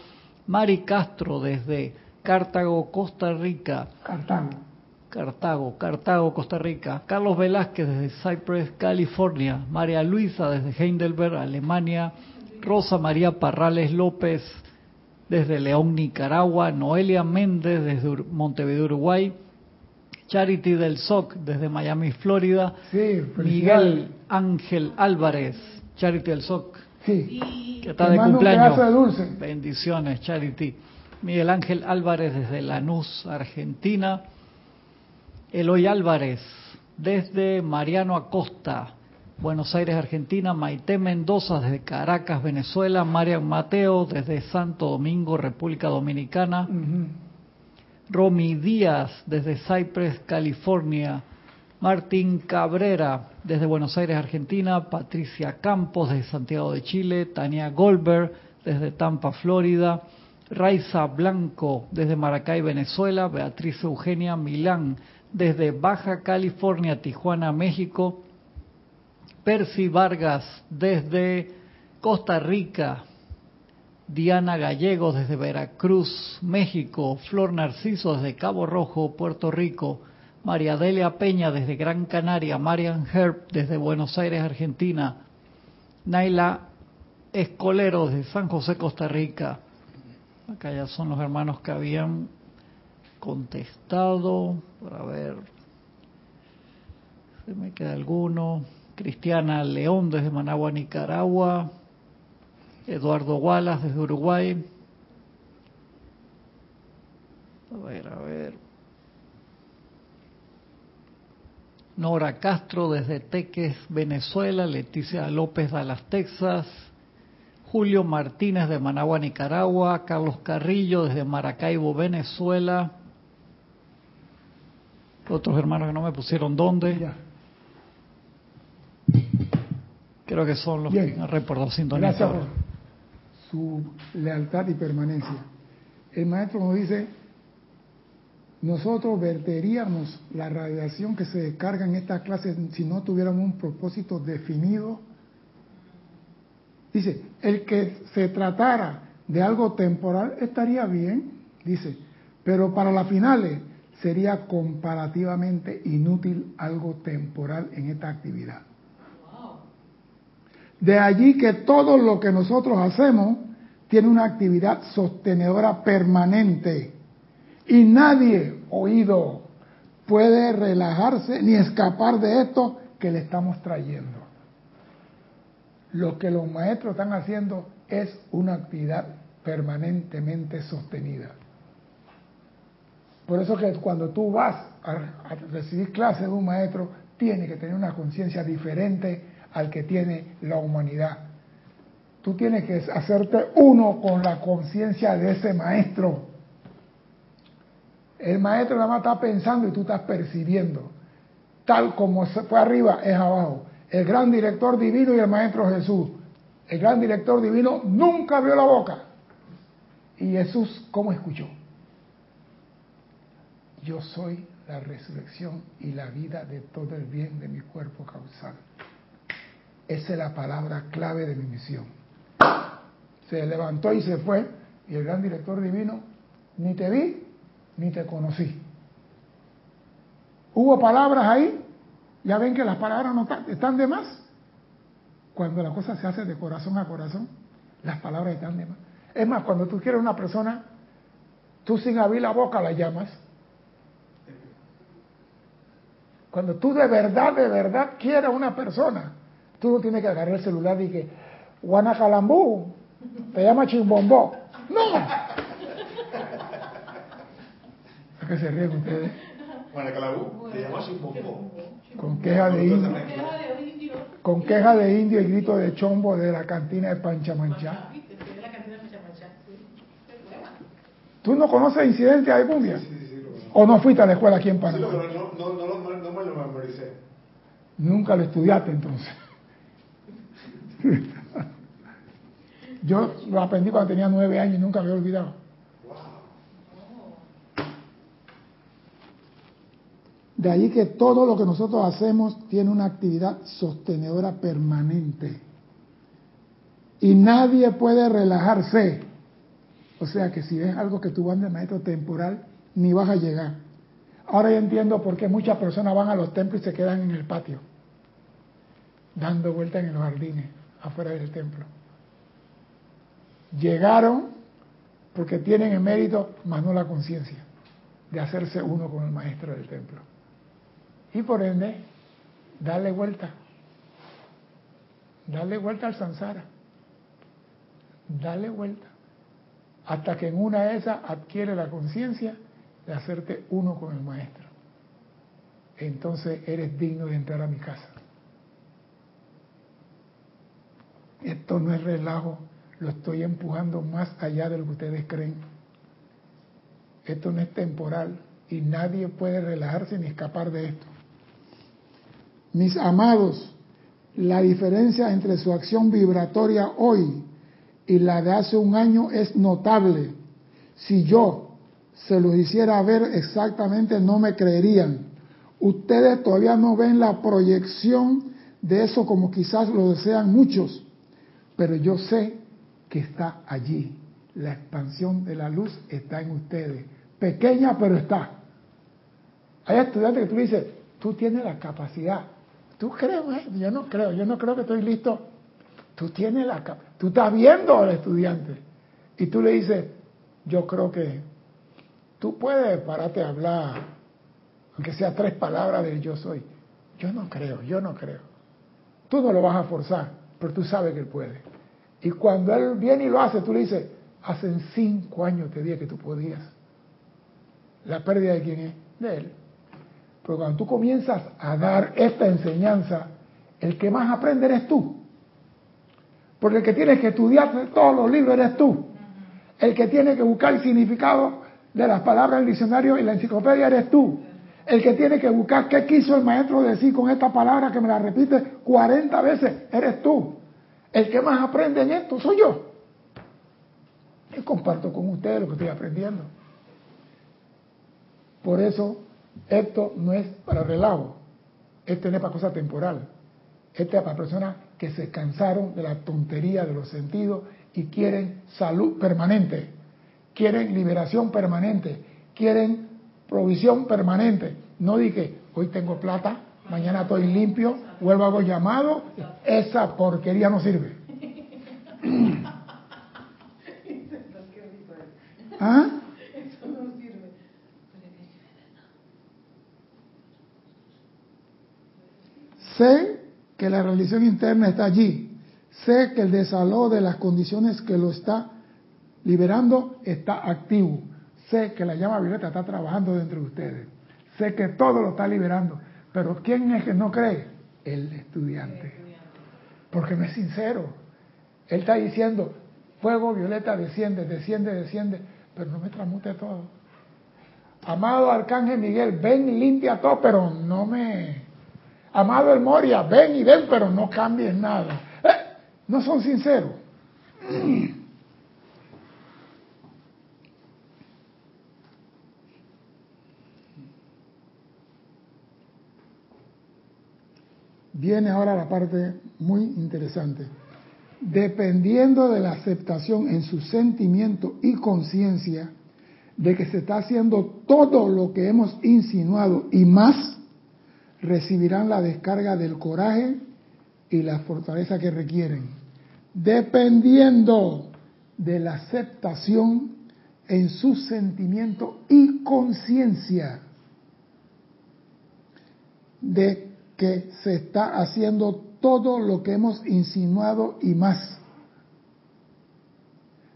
Mari Castro desde Cartago, Costa Rica. Cartago. Cartago, Cartago, Costa Rica. Carlos Velázquez desde Cypress, California. María Luisa desde Heidelberg, Alemania. Rosa María Parrales López desde León, Nicaragua. Noelia Méndez desde Montevideo, Uruguay. Charity del SOC desde Miami, Florida. Sí, Miguel Ángel Álvarez, Charity del SOC. Sí. Que está de cumpleaños. De dulce. Bendiciones, Charity. Miguel Ángel Álvarez desde Lanús, Argentina. Eloy Álvarez, desde Mariano Acosta, Buenos Aires, Argentina, Maite Mendoza desde Caracas, Venezuela, Marian Mateo desde Santo Domingo, República Dominicana, Romy Díaz desde Cypress, California, Martín Cabrera desde Buenos Aires, Argentina, Patricia Campos desde Santiago de Chile, Tania Goldberg desde Tampa, Florida, Raiza Blanco desde Maracay, Venezuela, Beatriz Eugenia Milán desde Baja California, Tijuana, México, Percy Vargas desde Costa Rica, Diana Gallegos desde Veracruz, México, Flor Narciso desde Cabo Rojo, Puerto Rico, María Delia Peña desde Gran Canaria, Marian Herb desde Buenos Aires, Argentina, Naila Escolero desde San José, Costa Rica. Acá ya son los hermanos que habían contestado. Para ver. Se me queda alguno. Cristiana León desde Managua, Nicaragua. Eduardo Wallace desde Uruguay. A ver, a ver. Nora Castro desde Teques, Venezuela. Leticia López Dallas, Texas. Julio Martínez de Managua, Nicaragua. Carlos Carrillo desde Maracaibo, Venezuela. Otros hermanos que no me pusieron dónde. Creo que son los que han reportado sintonía. Gracias por su lealtad y permanencia. El maestro nos dice, nosotros verteríamos la radiación que se descarga en esta clase si no tuviéramos un propósito definido. Dice, el que se tratara de algo temporal estaría bien, dice, pero para las finales sería comparativamente inútil algo temporal en esta actividad. De allí que todo lo que nosotros hacemos tiene una actividad sostenedora permanente y nadie, oído, puede relajarse ni escapar de esto que le estamos trayendo. Lo que los maestros están haciendo es una actividad permanentemente sostenida. Por eso que cuando tú vas a, recibir clases de un maestro, tiene que tener una conciencia diferente al que tiene la humanidad. Tú tienes que hacerte uno con la conciencia de ese maestro. El maestro nada más está pensando y tú estás percibiendo. Tal como fue arriba es abajo. El gran director divino y el maestro Jesús. El gran director divino nunca abrió la boca. Y Jesús, ¿cómo escuchó? Yo soy la resurrección y la vida de todo el bien de mi cuerpo causal. Esa es la palabra clave de mi misión. Se levantó y se fue, y el gran director divino, ni te vi, ni te conocí. Hubo palabras ahí, ya ven que las palabras no están de más. Cuando la cosa se hace de corazón a corazón, las palabras están de más. Es más, cuando tú quieres una persona, tú sin abrir la boca la llamas. Cuando tú de verdad, de verdad quieres una persona, Tú no tienes que agarrar el celular y que, Guanacalambú, te llama Chimbombó. ¡No! ¿A qué se ríen ustedes? Guanacalambú, te llama Chimbombó. Con queja de indio. Con queja de indio y grito de chombo de la cantina de Panchamanchá. ¿Tú no conoces incidentes de cumbia? Sí, sí, sí, ¿O no fuiste a la escuela aquí en Panamá? Sí, no, no, no, no, me lo memoricé. Nunca lo estudiaste entonces. Yo lo aprendí cuando tenía nueve años y nunca me he olvidado. De ahí que todo lo que nosotros hacemos tiene una actividad sostenedora permanente. Y nadie puede relajarse. O sea que si ves algo que tú vas de maestro temporal, ni vas a llegar. Ahora yo entiendo por qué muchas personas van a los templos y se quedan en el patio, dando vueltas en los jardines afuera del templo. Llegaron porque tienen el mérito, más no la conciencia, de hacerse uno con el maestro del templo. Y por ende, darle vuelta. Darle vuelta al samsara. Darle vuelta. Hasta que en una de esas adquiere la conciencia de hacerte uno con el maestro. entonces eres digno de entrar a mi casa. Esto no es relajo, lo estoy empujando más allá de lo que ustedes creen. Esto no es temporal y nadie puede relajarse ni escapar de esto. Mis amados, la diferencia entre su acción vibratoria hoy y la de hace un año es notable. Si yo se los hiciera ver exactamente, no me creerían. Ustedes todavía no ven la proyección de eso como quizás lo desean muchos, pero yo sé que está allí. La expansión de la luz está en ustedes. Pequeña, pero está. Hay estudiantes que tú dices, tú tienes la capacidad. ¿Tú crees? Yo no creo, yo no creo que estoy listo. Tú tienes la capacidad. Tú estás viendo al estudiante. Y tú le dices, yo creo que tú puedes pararte a hablar, aunque sea tres palabras de yo soy. Yo no creo, yo no creo. Tú no lo vas a forzar, pero tú sabes que él puede. Y cuando él viene y lo hace, tú le dices, hace cinco años te dije que tú podías. La pérdida de quién es? De él. Pero cuando tú comienzas a dar esta enseñanza, el que más aprende eres tú. Porque el que tiene que estudiar todos los libros eres tú. El que tiene que buscar el significado de las palabras del diccionario y la enciclopedia eres tú. El que tiene que buscar qué quiso el maestro decir con esta palabra que me la repite 40 veces eres tú. El que más aprende en esto soy yo. Y comparto con ustedes lo que estoy aprendiendo. Por eso, esto no es para relajo. Esto no es para cosa temporal. Esto es para personas que se cansaron de la tontería de los sentidos y quieren salud permanente, quieren liberación permanente, quieren provisión permanente. No dije, hoy tengo plata, mañana estoy limpio, vuelvo a hago llamado, esa porquería no sirve. ¿Ah? Sé que la religión interna está allí. Sé que el desalojo de las condiciones que lo está liberando está activo. Sé que la llama violeta está trabajando dentro de ustedes. Sé que todo lo está liberando. Pero ¿quién es que no cree? El estudiante. Porque no es sincero. Él está diciendo, fuego violeta desciende, desciende, desciende, pero no me tramute todo. Amado Arcángel Miguel, ven y limpia todo, pero no me Amado el Moria, ven y ven, pero no cambies nada. Eh, no son sinceros. Viene ahora la parte muy interesante. Dependiendo de la aceptación en su sentimiento y conciencia de que se está haciendo todo lo que hemos insinuado y más, recibirán la descarga del coraje y la fortaleza que requieren, dependiendo de la aceptación en su sentimiento y conciencia de que se está haciendo todo lo que hemos insinuado y más.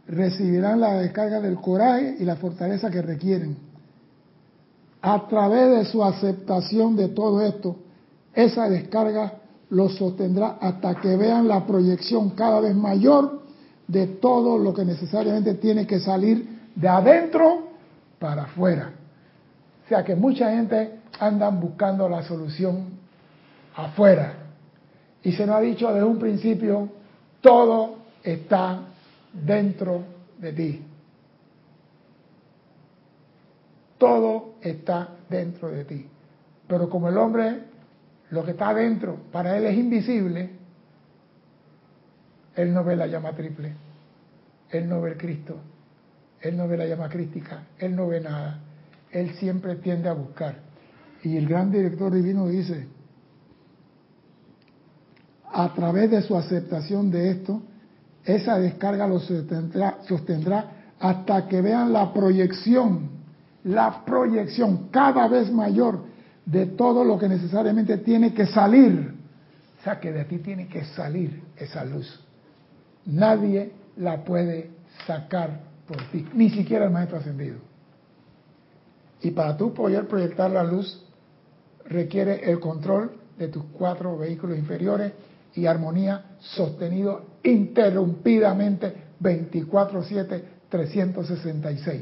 Recibirán la descarga del coraje y la fortaleza que requieren a través de su aceptación de todo esto, esa descarga los sostendrá hasta que vean la proyección cada vez mayor de todo lo que necesariamente tiene que salir de adentro para afuera. O sea que mucha gente anda buscando la solución afuera. Y se nos ha dicho desde un principio, todo está dentro de ti. todo está dentro de ti. Pero como el hombre, lo que está dentro, para él es invisible, él no ve la llama triple, él no ve el Cristo, él no ve la llama crística, él no ve nada, él siempre tiende a buscar. Y el gran director divino dice, a través de su aceptación de esto, esa descarga lo sostendrá, hasta que vean la proyección la proyección cada vez mayor de todo lo que necesariamente tiene que salir. O sea, que de ti tiene que salir esa luz. Nadie la puede sacar por ti, ni siquiera el maestro ascendido. Y para tú poder proyectar la luz, requiere el control de tus cuatro vehículos inferiores y armonía sostenido interrumpidamente 24/7, 366.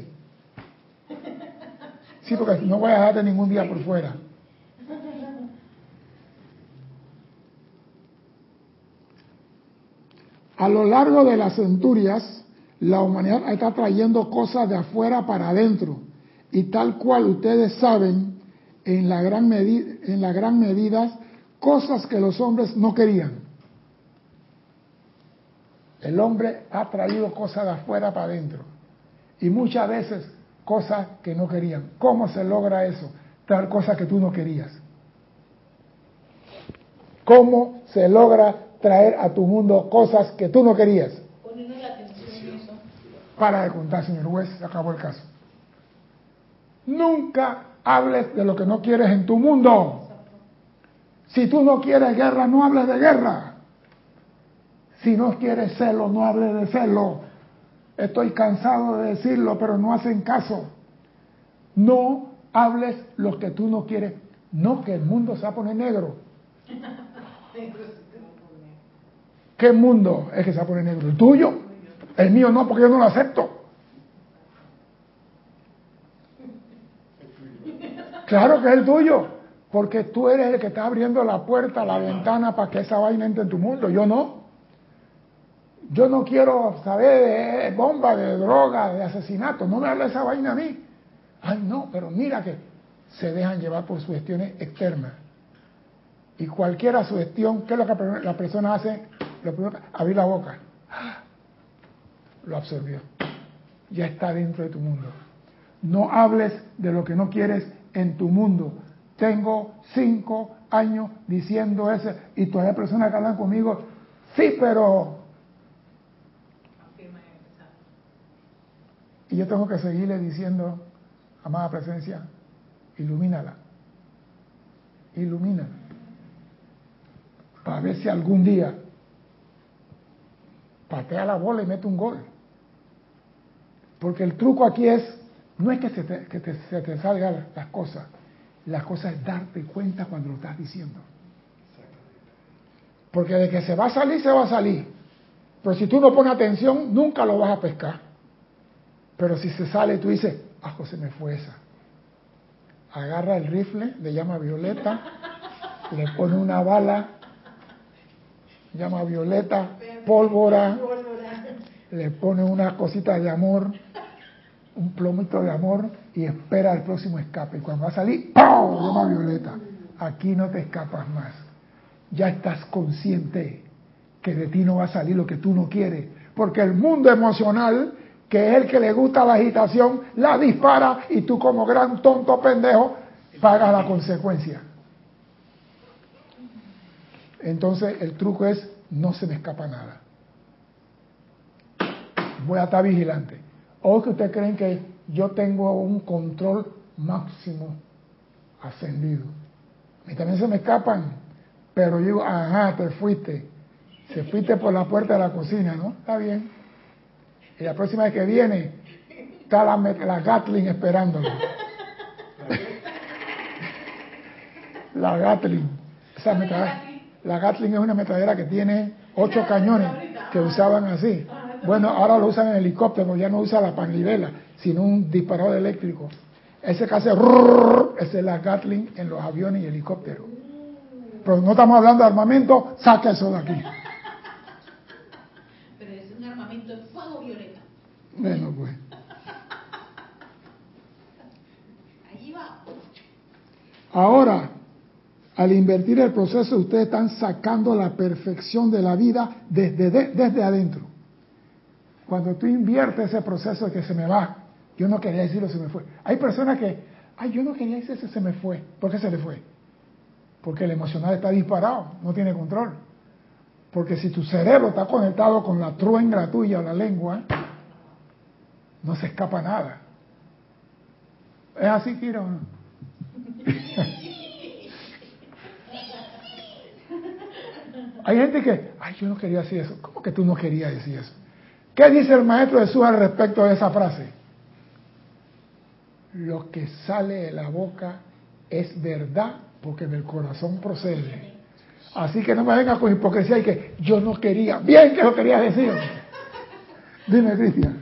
Sí, porque no voy a dejarte ningún día por fuera. A lo largo de las centurias, la humanidad está trayendo cosas de afuera para adentro. Y tal cual ustedes saben, en la gran, en la gran medida, cosas que los hombres no querían. El hombre ha traído cosas de afuera para adentro. Y muchas veces cosas que no querían. ¿Cómo se logra eso? Traer cosas que tú no querías. ¿Cómo se logra traer a tu mundo cosas que tú no querías? Para de contar, señor juez, se acabó el caso. Nunca hables de lo que no quieres en tu mundo. Si tú no quieres guerra, no hables de guerra. Si no quieres celo, no hables de celo. Estoy cansado de decirlo, pero no hacen caso. No hables lo que tú no quieres. No que el mundo se va a negro. ¿Qué mundo es que se va a negro? ¿El tuyo? El mío no, porque yo no lo acepto. Claro que es el tuyo, porque tú eres el que está abriendo la puerta, la ventana para que esa vaina entre en tu mundo. Yo no. Yo no quiero saber de bomba, de droga, de asesinato. No me hable esa vaina a mí. Ay, no, pero mira que se dejan llevar por sugestiones externas. Y cualquiera sugestión, ¿qué es lo que la persona hace? Lo primero, abrir la boca. Lo absorbió. Ya está dentro de tu mundo. No hables de lo que no quieres en tu mundo. Tengo cinco años diciendo eso y todavía personas que hablan conmigo, sí, pero... Y yo tengo que seguirle diciendo, amada presencia, ilumínala, ilumínala, para ver si algún día patea la bola y mete un gol. Porque el truco aquí es, no es que se te, se te salgan las cosas, la cosa es darte cuenta cuando lo estás diciendo. Porque de que se va a salir, se va a salir. Pero si tú no pones atención, nunca lo vas a pescar. Pero si se sale, tú dices, ah, se me fue esa. Agarra el rifle de llama violeta, le pone una bala, llama violeta, pólvora, le pone una cosita de amor, un plomito de amor y espera el próximo escape. Y cuando va a salir, ¡pau! Llama violeta. Aquí no te escapas más. Ya estás consciente que de ti no va a salir lo que tú no quieres. Porque el mundo emocional, que es el que le gusta la agitación, la dispara y tú como gran tonto pendejo pagas la consecuencia. Entonces el truco es, no se me escapa nada. Voy a estar vigilante. O que ustedes creen que yo tengo un control máximo ascendido. Y también se me escapan, pero yo ajá, te fuiste. Se fuiste por la puerta de la cocina, ¿no? Está bien. Y la próxima vez que viene, está la, la Gatling esperándolo. la Gatling. Esa la Gatling es una metrallera que tiene ocho cañones que usaban así. Bueno, ahora lo usan en helicóptero, ya no usa la panivela, sino un disparador eléctrico. Ese que hace ese es la Gatling en los aviones y helicópteros. Pero no estamos hablando de armamento, saca eso de aquí. Bueno, pues. Ahí va. Ahora, al invertir el proceso, ustedes están sacando la perfección de la vida desde, desde adentro. Cuando tú inviertes ese proceso de que se me va, yo no quería decirlo, se me fue. Hay personas que, ay, yo no quería decir eso, se me fue. ¿Por qué se le fue? Porque el emocional está disparado, no tiene control. Porque si tu cerebro está conectado con la truengra tuya, la lengua, no se escapa nada. ¿Es así, Kira, o no? Hay gente que, ay, yo no quería decir eso. ¿Cómo que tú no querías decir eso? ¿Qué dice el maestro Jesús al respecto de esa frase? Lo que sale de la boca es verdad porque del corazón procede. Así que no me venga con hipocresía y que yo no quería, bien que lo quería decir. Dime, Cristian.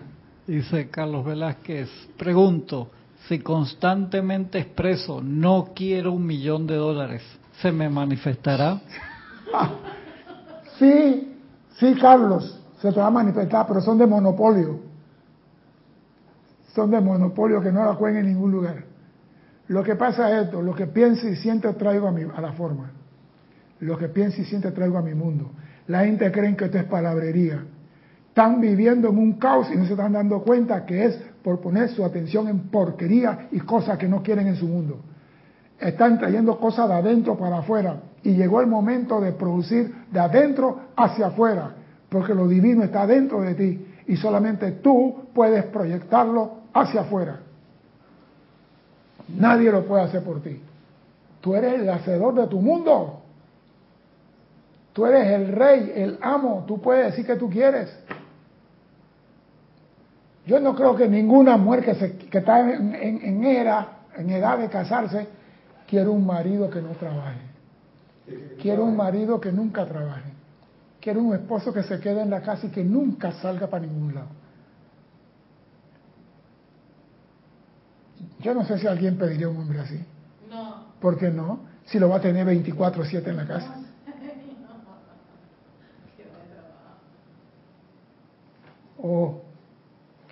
Dice Carlos Velázquez, pregunto, si constantemente expreso no quiero un millón de dólares, ¿se me manifestará? sí, sí, Carlos, se te va a manifestar, pero son de monopolio. Son de monopolio que no la cuelgan en ningún lugar. Lo que pasa es esto, lo que pienso y siento traigo a, mi, a la forma. Lo que pienso y siento traigo a mi mundo. La gente cree que esto es palabrería. Están viviendo en un caos y no se están dando cuenta que es por poner su atención en porquería y cosas que no quieren en su mundo. Están trayendo cosas de adentro para afuera y llegó el momento de producir de adentro hacia afuera, porque lo divino está dentro de ti y solamente tú puedes proyectarlo hacia afuera. Nadie lo puede hacer por ti. Tú eres el hacedor de tu mundo. Tú eres el rey, el amo. Tú puedes decir que tú quieres. Yo no creo que ninguna mujer que, se, que está en, era, en edad de casarse, quiera un marido que no trabaje. Quiere un marido que nunca trabaje. Quiere un esposo que se quede en la casa y que nunca salga para ningún lado. Yo no sé si alguien pediría un hombre así. No. ¿Por qué no? Si lo va a tener 24-7 en la casa. O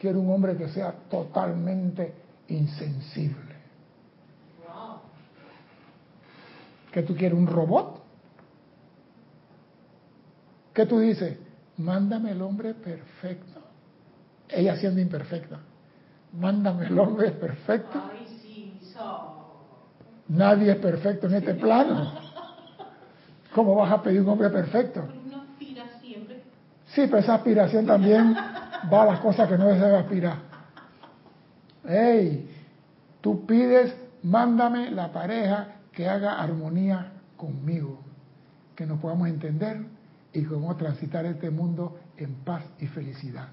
quiero un hombre que sea totalmente insensible. ¿Que tú quieres un robot? ¿Qué tú dices? Mándame el hombre perfecto. Ella siendo imperfecta. Mándame el hombre perfecto. Nadie es perfecto en este plano. ¿Cómo vas a pedir un hombre perfecto? Sí, pero esa aspiración también va a las cosas que no debe aspirar. Hey, tú pides, mándame la pareja que haga armonía conmigo, que nos podamos entender y que podamos transitar este mundo en paz y felicidad.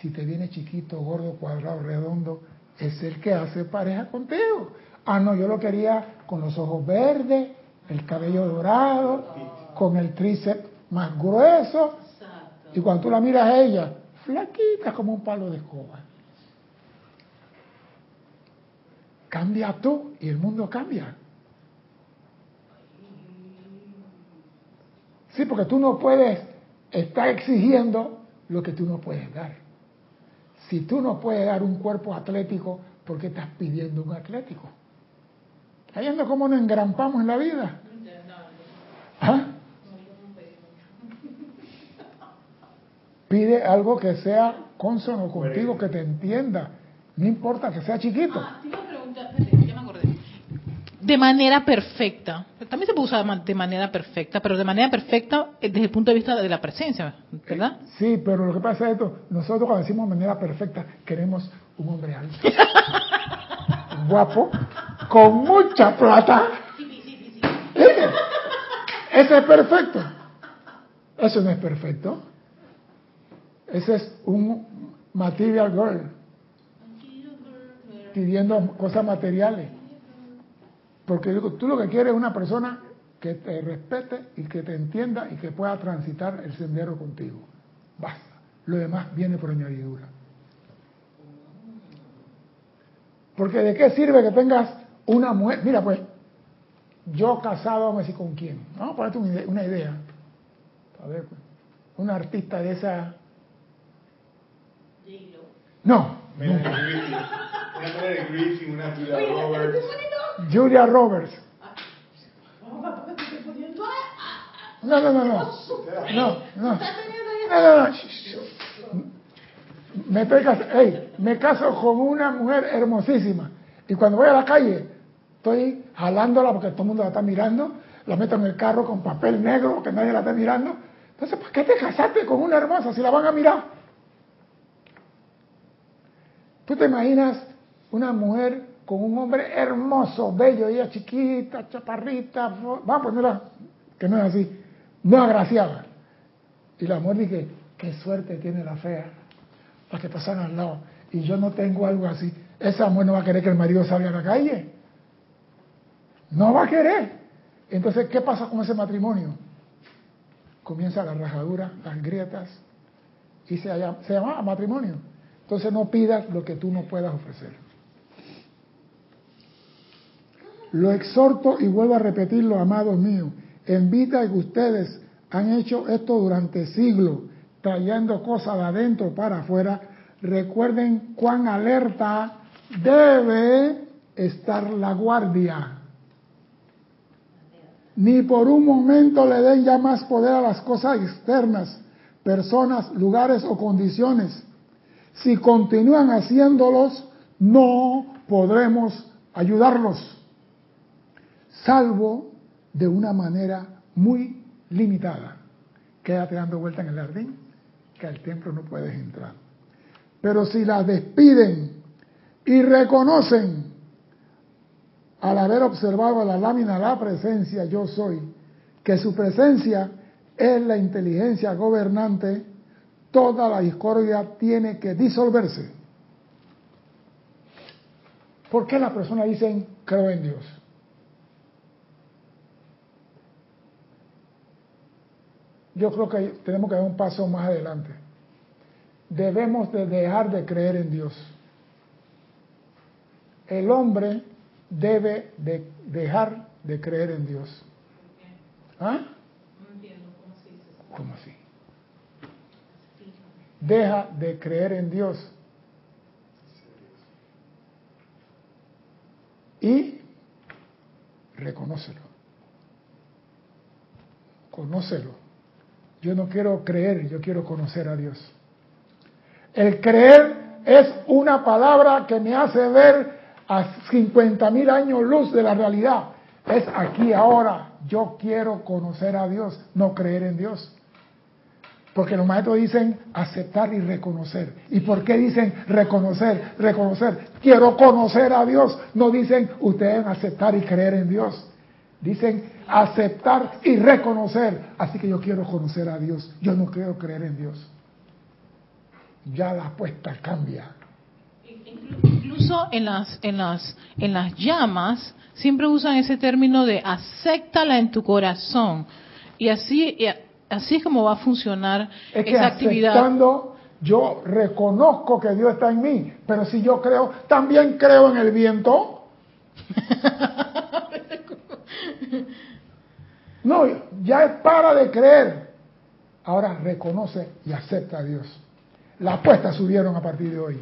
Si te viene chiquito, gordo, cuadrado, redondo, es el que hace pareja contigo. Ah, no, yo lo quería con los ojos verdes, el cabello dorado, con el tríceps más grueso. Y cuando tú la miras a ella, flaquita como un palo de escoba. Cambia tú y el mundo cambia. Sí, porque tú no puedes estar exigiendo lo que tú no puedes dar. Si tú no puedes dar un cuerpo atlético, ¿por qué estás pidiendo un atlético? ¿Estás viendo cómo nos engrampamos en la vida? ¿Ah? Pide algo que sea consono contigo, que te entienda. No importa que sea chiquito. Ah, te iba a preguntar, ya me acordé. De manera perfecta. También se puede usar de manera perfecta, pero de manera perfecta eh, desde el punto de vista de la presencia, ¿verdad? Sí, pero lo que pasa es esto. Nosotros cuando decimos manera perfecta, queremos un hombre alto, guapo, con mucha plata. Sí, sí, sí, Ese es perfecto. Eso no es perfecto. Ese es un material girl. Pidiendo cosas materiales. Porque tú lo que quieres es una persona que te respete y que te entienda y que pueda transitar el sendero contigo. Basta. Lo demás viene por añadidura. Porque de qué sirve que tengas una mujer. Mira, pues, yo casado, a decir con quién. Vamos a ponerte una idea. A pues, una artista de esa no. Una de Griffin, una Julia Roberts. Julia Roberts. No, no, no, no. No, no. No, no, Me, hey, me caso con una mujer hermosísima. Y cuando voy a la calle, estoy jalándola porque todo el mundo la está mirando. La meto en el carro con papel negro que nadie la está mirando. Entonces, ¿por qué te casaste con una hermosa si la van a mirar? ¿Tú te imaginas una mujer con un hombre hermoso, bello, ella chiquita, chaparrita, vamos a ponerla, que no es así, no agraciada? Y la mujer dice, qué suerte tiene la fea, para que pasan al lado. Y yo no tengo algo así. Esa mujer no va a querer que el marido salga a la calle. No va a querer. Entonces, ¿qué pasa con ese matrimonio? Comienza la rajadura, las grietas, y se llama, se llama matrimonio. Entonces no pidas lo que tú no puedas ofrecer. Lo exhorto y vuelvo a repetirlo, amados míos, en vida que ustedes han hecho esto durante siglos, trayendo cosas de adentro para afuera, recuerden cuán alerta debe estar la guardia. Ni por un momento le den ya más poder a las cosas externas, personas, lugares o condiciones. Si continúan haciéndolos, no podremos ayudarlos, salvo de una manera muy limitada. Quédate dando vuelta en el jardín, que al templo no puedes entrar. Pero si las despiden y reconocen al haber observado la lámina la presencia yo soy, que su presencia es la inteligencia gobernante, toda la discordia tiene que disolverse. ¿Por qué las personas dicen creo en Dios? Yo creo que tenemos que dar un paso más adelante. Debemos de dejar de creer en Dios. El hombre debe de dejar de creer en Dios. ¿Ah? No entiendo cómo se dice. ¿Cómo así? Deja de creer en Dios. Y reconócelo. Conócelo. Yo no quiero creer, yo quiero conocer a Dios. El creer es una palabra que me hace ver a 50 mil años luz de la realidad. Es aquí ahora. Yo quiero conocer a Dios, no creer en Dios. Porque los maestros dicen aceptar y reconocer. ¿Y por qué dicen reconocer? Reconocer. Quiero conocer a Dios. No dicen ustedes aceptar y creer en Dios. Dicen aceptar y reconocer. Así que yo quiero conocer a Dios. Yo no quiero creer en Dios. Ya la apuesta cambia. Incluso en las, en las, en las llamas siempre usan ese término de acéptala en tu corazón. Y así, así es como va a funcionar es que esa actividad. Yo reconozco que Dios está en mí, pero si yo creo, también creo en el viento. No, ya es para de creer. Ahora reconoce y acepta a Dios. Las apuestas subieron a partir de hoy.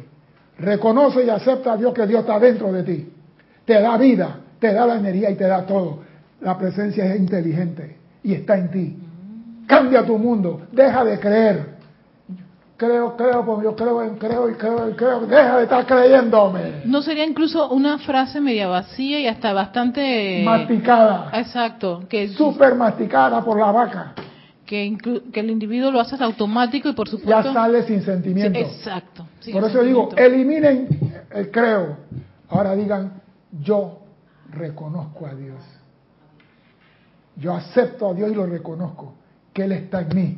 Reconoce y acepta a Dios que Dios está dentro de ti. Te da vida, te da la energía y te da todo. La presencia es inteligente y está en ti. Cambia tu mundo, deja de creer. Creo, creo, porque yo creo en creo y creo y creo. Deja de estar creyéndome. ¿No sería incluso una frase media vacía y hasta bastante... Masticada. Exacto. Que... Súper masticada por la vaca que, que, el individuo lo hace automático y por supuesto... Ya sale sin sentimiento. exacto. por eso digo, eliminen el creo. Ahora digan, yo reconozco a Dios. Yo acepto a Dios y lo reconozco, que Él está en mí.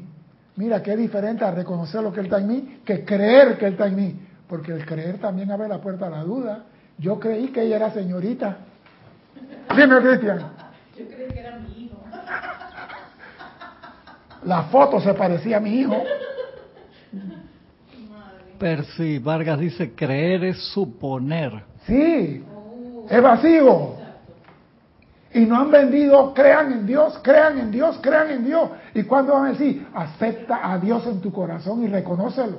Mira, qué diferente a reconocer lo que Él está en mí que creer que Él está en mí. Porque el creer también abre la puerta a la duda. Yo creí que ella era señorita. Dime, Cristian. Yo creí que era mi la foto se parecía a mi hijo. Percy Vargas dice, creer es suponer. Sí, es vacío. Y no han vendido, crean en Dios, crean en Dios, crean en Dios. ¿Y cuando van a decir? Acepta a Dios en tu corazón y reconócelo.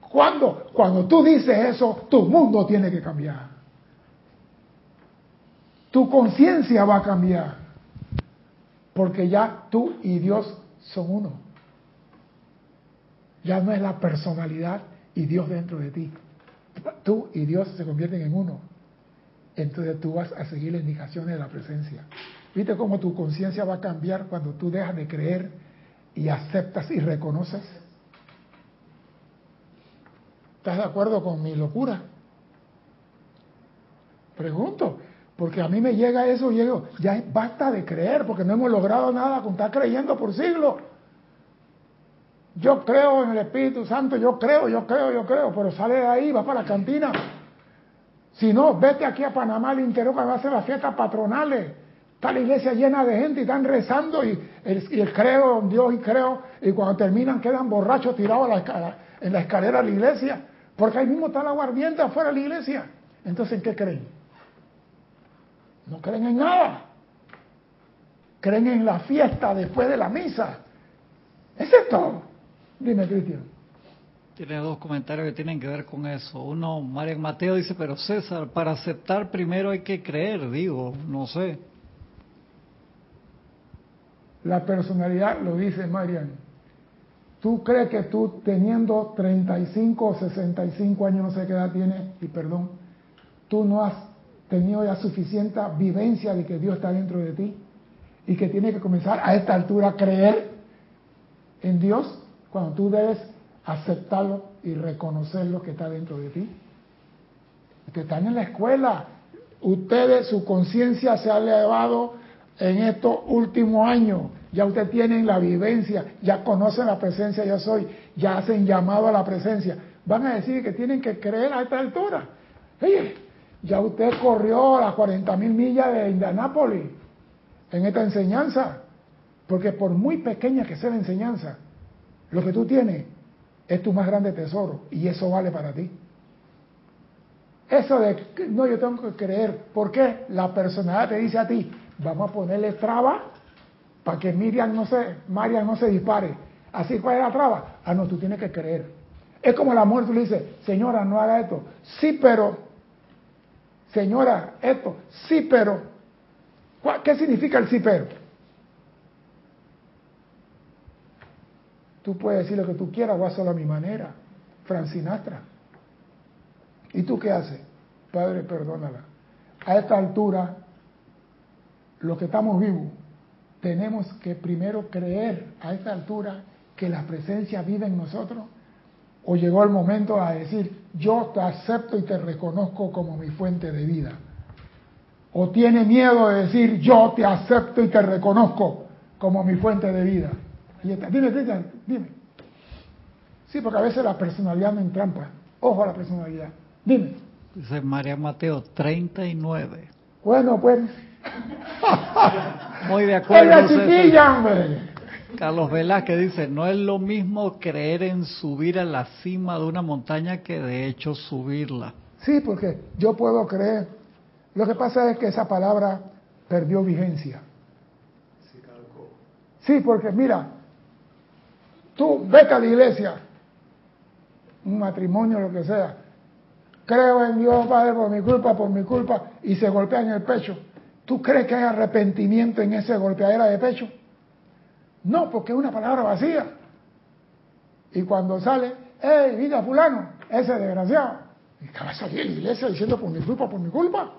¿Cuándo? Cuando tú dices eso, tu mundo tiene que cambiar. Tu conciencia va a cambiar. Porque ya tú y Dios son uno. Ya no es la personalidad y Dios dentro de ti. Tú y Dios se convierten en uno. Entonces tú vas a seguir las indicaciones de la presencia. ¿Viste cómo tu conciencia va a cambiar cuando tú dejas de creer y aceptas y reconoces? ¿Estás de acuerdo con mi locura? Pregunto. Porque a mí me llega eso, llego, ya basta de creer, porque no hemos logrado nada con estar creyendo por siglos. Yo creo en el Espíritu Santo, yo creo, yo creo, yo creo, pero sale de ahí, va para la cantina. Si no, vete aquí a Panamá al interior cuando va a hacer las fiestas patronales. Está la iglesia llena de gente y están rezando y el, y creo en Dios y creo, y cuando terminan quedan borrachos tirados en la escalera de la iglesia, porque ahí mismo está la guardienta afuera de la iglesia. Entonces, ¿en qué creen? No creen en nada. Creen en la fiesta después de la misa. Es todo. Dime, Cristian. Tiene dos comentarios que tienen que ver con eso. Uno, Marian Mateo dice, pero César, para aceptar primero hay que creer, digo, no sé. La personalidad lo dice Marian. ¿Tú crees que tú teniendo 35 o 65 años, no sé qué edad tienes, y perdón, tú no has tenido ya suficiente vivencia de que Dios está dentro de ti y que tienes que comenzar a esta altura a creer en Dios cuando tú debes aceptarlo y reconocer lo que está dentro de ti? Que están en la escuela, ustedes, su conciencia se ha elevado en estos últimos años. Ya ustedes tienen la vivencia, ya conocen la presencia yo soy, ya hacen llamado a la presencia. Van a decir que tienen que creer a esta altura. Oye, ya usted corrió las 40 mil millas de Indianápolis en esta enseñanza. Porque por muy pequeña que sea la enseñanza, lo que tú tienes es tu más grande tesoro y eso vale para ti. Eso de, no, yo tengo que creer. ¿Por qué? La personalidad te dice a ti, vamos a ponerle traba para que Miriam no se, Marian no se dispare. Así cuál es la traba. Ah, no, tú tienes que creer. Es como la muerte, tú le dices, señora, no haga esto. Sí, pero, señora, esto, sí, pero. ¿Qué significa el sí, pero? Tú puedes decir lo que tú quieras, voy a hacerlo a mi manera. Francinastra. ¿Y tú qué haces? Padre, perdónala. A esta altura, los que estamos vivos, tenemos que primero creer a esta altura que la presencia vive en nosotros. O llegó el momento a decir, yo te acepto y te reconozco como mi fuente de vida. O tiene miedo de decir, yo te acepto y te reconozco como mi fuente de vida. Dime, dime, dime. Sí, porque a veces la personalidad me entrampa. Ojo a la personalidad. Dime. Dice María Mateo, 39. Bueno, pues. Muy de acuerdo. chiquilla, hombre! Carlos Velázquez dice, no es lo mismo creer en subir a la cima de una montaña que de hecho subirla. Sí, porque yo puedo creer. Lo que pasa es que esa palabra perdió vigencia. Sí, porque mira, Tú vete a la iglesia, un matrimonio, lo que sea. Creo en Dios, Padre, por mi culpa, por mi culpa, y se golpea en el pecho. ¿Tú crees que hay arrepentimiento en ese golpeadera de pecho? No, porque es una palabra vacía. Y cuando sale, ¡hey, vida fulano! Ese desgraciado. Acaba de salir de la iglesia diciendo por mi culpa, por mi culpa.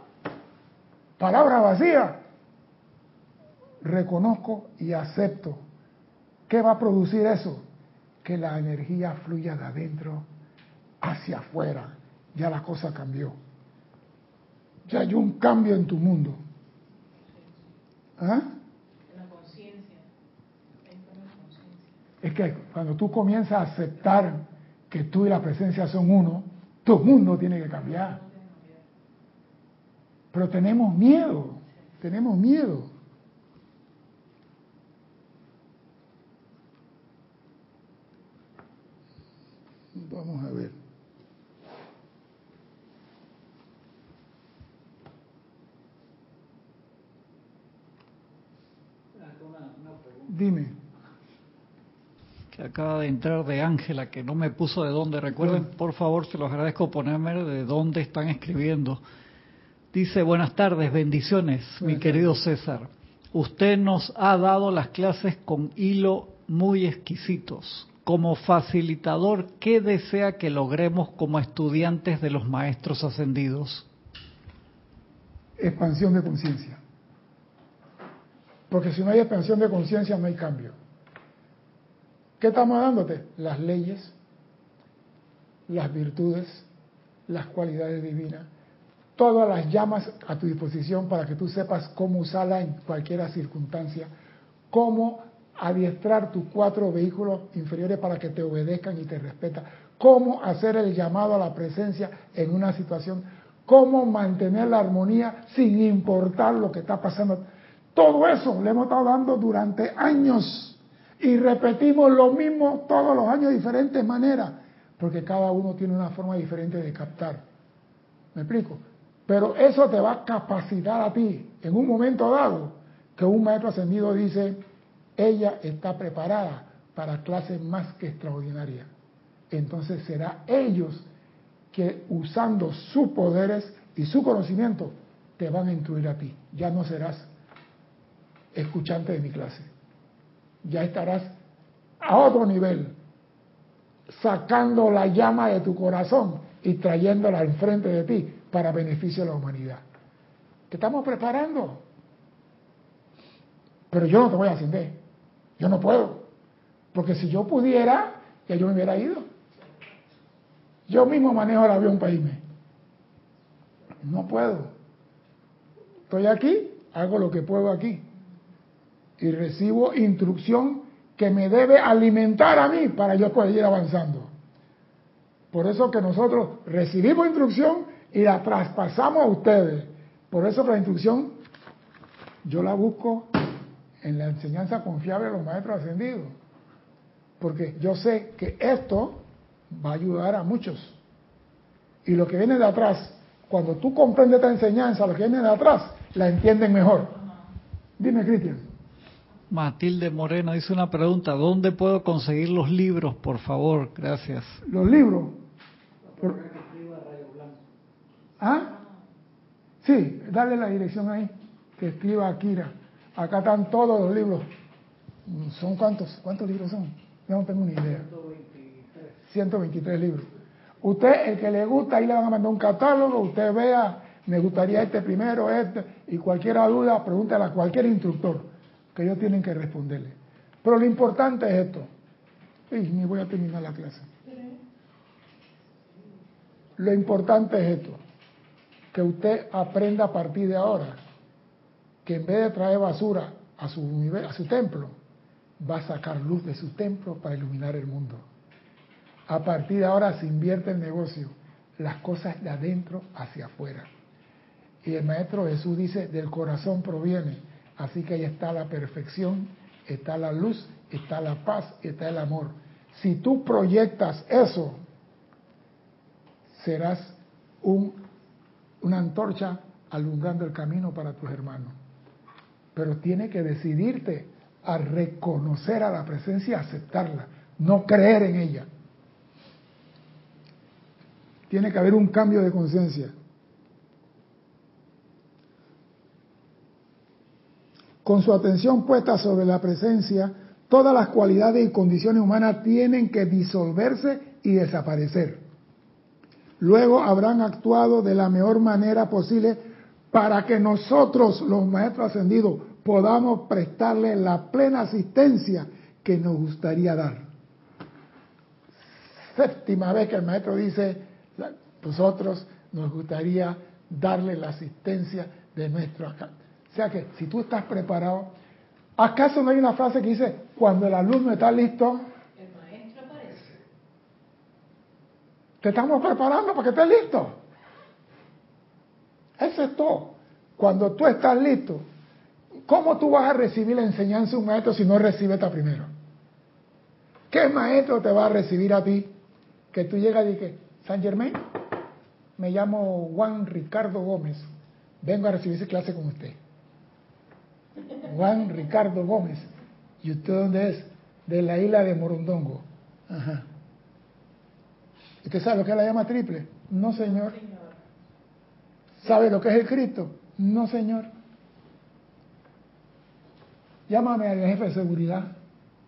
Palabra vacía. Reconozco y acepto. ¿Qué va a producir eso? que la energía fluya de adentro hacia afuera. Ya la cosa cambió. Ya hay un cambio en tu mundo. ¿Ah? La conciencia. Es que cuando tú comienzas a aceptar que tú y la presencia son uno, tu mundo tiene que cambiar. Pero tenemos miedo, tenemos miedo. Vamos a ver. Dime. Que acaba de entrar de Ángela, que no me puso de dónde. Recuerden, por favor, se los agradezco ponerme de dónde están escribiendo. Dice, buenas tardes, bendiciones, mi querido César. Usted nos ha dado las clases con hilo muy exquisitos como facilitador, ¿qué desea que logremos como estudiantes de los maestros ascendidos? Expansión de conciencia. Porque si no hay expansión de conciencia no hay cambio. ¿Qué estamos dándote? Las leyes, las virtudes, las cualidades divinas, todas las llamas a tu disposición para que tú sepas cómo usarla en cualquier circunstancia, cómo adiestrar tus cuatro vehículos inferiores para que te obedezcan y te respetan, cómo hacer el llamado a la presencia en una situación, cómo mantener la armonía sin importar lo que está pasando. Todo eso le hemos estado dando durante años y repetimos lo mismo todos los años de diferentes maneras, porque cada uno tiene una forma diferente de captar. ¿Me explico? Pero eso te va a capacitar a ti en un momento dado que un maestro ascendido dice, ella está preparada para clases más que extraordinarias. Entonces será ellos que usando sus poderes y su conocimiento te van a instruir a ti. Ya no serás escuchante de mi clase. Ya estarás a otro nivel, sacando la llama de tu corazón y trayéndola enfrente de ti para beneficio de la humanidad. Te estamos preparando. Pero yo no te voy a ascender. Yo no puedo. Porque si yo pudiera, ya yo me hubiera ido. Yo mismo manejo el avión para irme. No puedo. Estoy aquí, hago lo que puedo aquí. Y recibo instrucción que me debe alimentar a mí para yo poder ir avanzando. Por eso que nosotros recibimos instrucción y la traspasamos a ustedes. Por eso que la instrucción yo la busco en la enseñanza confiable de los maestros ascendidos. Porque yo sé que esto va a ayudar a muchos. Y lo que viene de atrás, cuando tú comprendes esta enseñanza, lo que viene de atrás, la entienden mejor. Dime, Cristian. Matilde Moreno dice una pregunta, ¿dónde puedo conseguir los libros, por favor? Gracias. Los libros. ¿Ah? Sí, dale la dirección ahí, que escriba Akira. Acá están todos los libros. ¿Son cuántos? ¿Cuántos libros son? Yo no tengo ni idea. 123 libros. Usted, el que le gusta, ahí le van a mandar un catálogo, usted vea, me gustaría este primero, este, y cualquier duda, pregúntale a cualquier instructor, que ellos tienen que responderle. Pero lo importante es esto. Y ni voy a terminar la clase. Lo importante es esto, que usted aprenda a partir de ahora que en vez de traer basura a su, a su templo, va a sacar luz de su templo para iluminar el mundo. A partir de ahora se invierte el negocio, las cosas de adentro hacia afuera. Y el Maestro Jesús dice, del corazón proviene. Así que ahí está la perfección, está la luz, está la paz, está el amor. Si tú proyectas eso, serás un, una antorcha alumbrando el camino para tus hermanos. Pero tiene que decidirte a reconocer a la presencia, aceptarla, no creer en ella. Tiene que haber un cambio de conciencia. Con su atención puesta sobre la presencia, todas las cualidades y condiciones humanas tienen que disolverse y desaparecer. Luego habrán actuado de la mejor manera posible para que nosotros, los maestros ascendidos, podamos prestarle la plena asistencia que nos gustaría dar. Séptima vez que el maestro dice, nosotros nos gustaría darle la asistencia de nuestro acá. O sea que si tú estás preparado, ¿acaso no hay una frase que dice, cuando el alumno está listo, el maestro aparece? Te estamos preparando para que estés listo. Eso es todo. Cuando tú estás listo, ¿cómo tú vas a recibir la enseñanza de un maestro si no recibes esta primero? ¿Qué maestro te va a recibir a ti? Que tú llegas y dices, San Germain, me llamo Juan Ricardo Gómez, vengo a recibir clase con usted. Juan Ricardo Gómez, ¿y usted dónde es? De la isla de Morondongo. Ajá. ¿Usted sabe lo que es la llama triple? No, señor. ¿Sabe lo que es el Cristo? No, señor. Llámame al jefe de seguridad.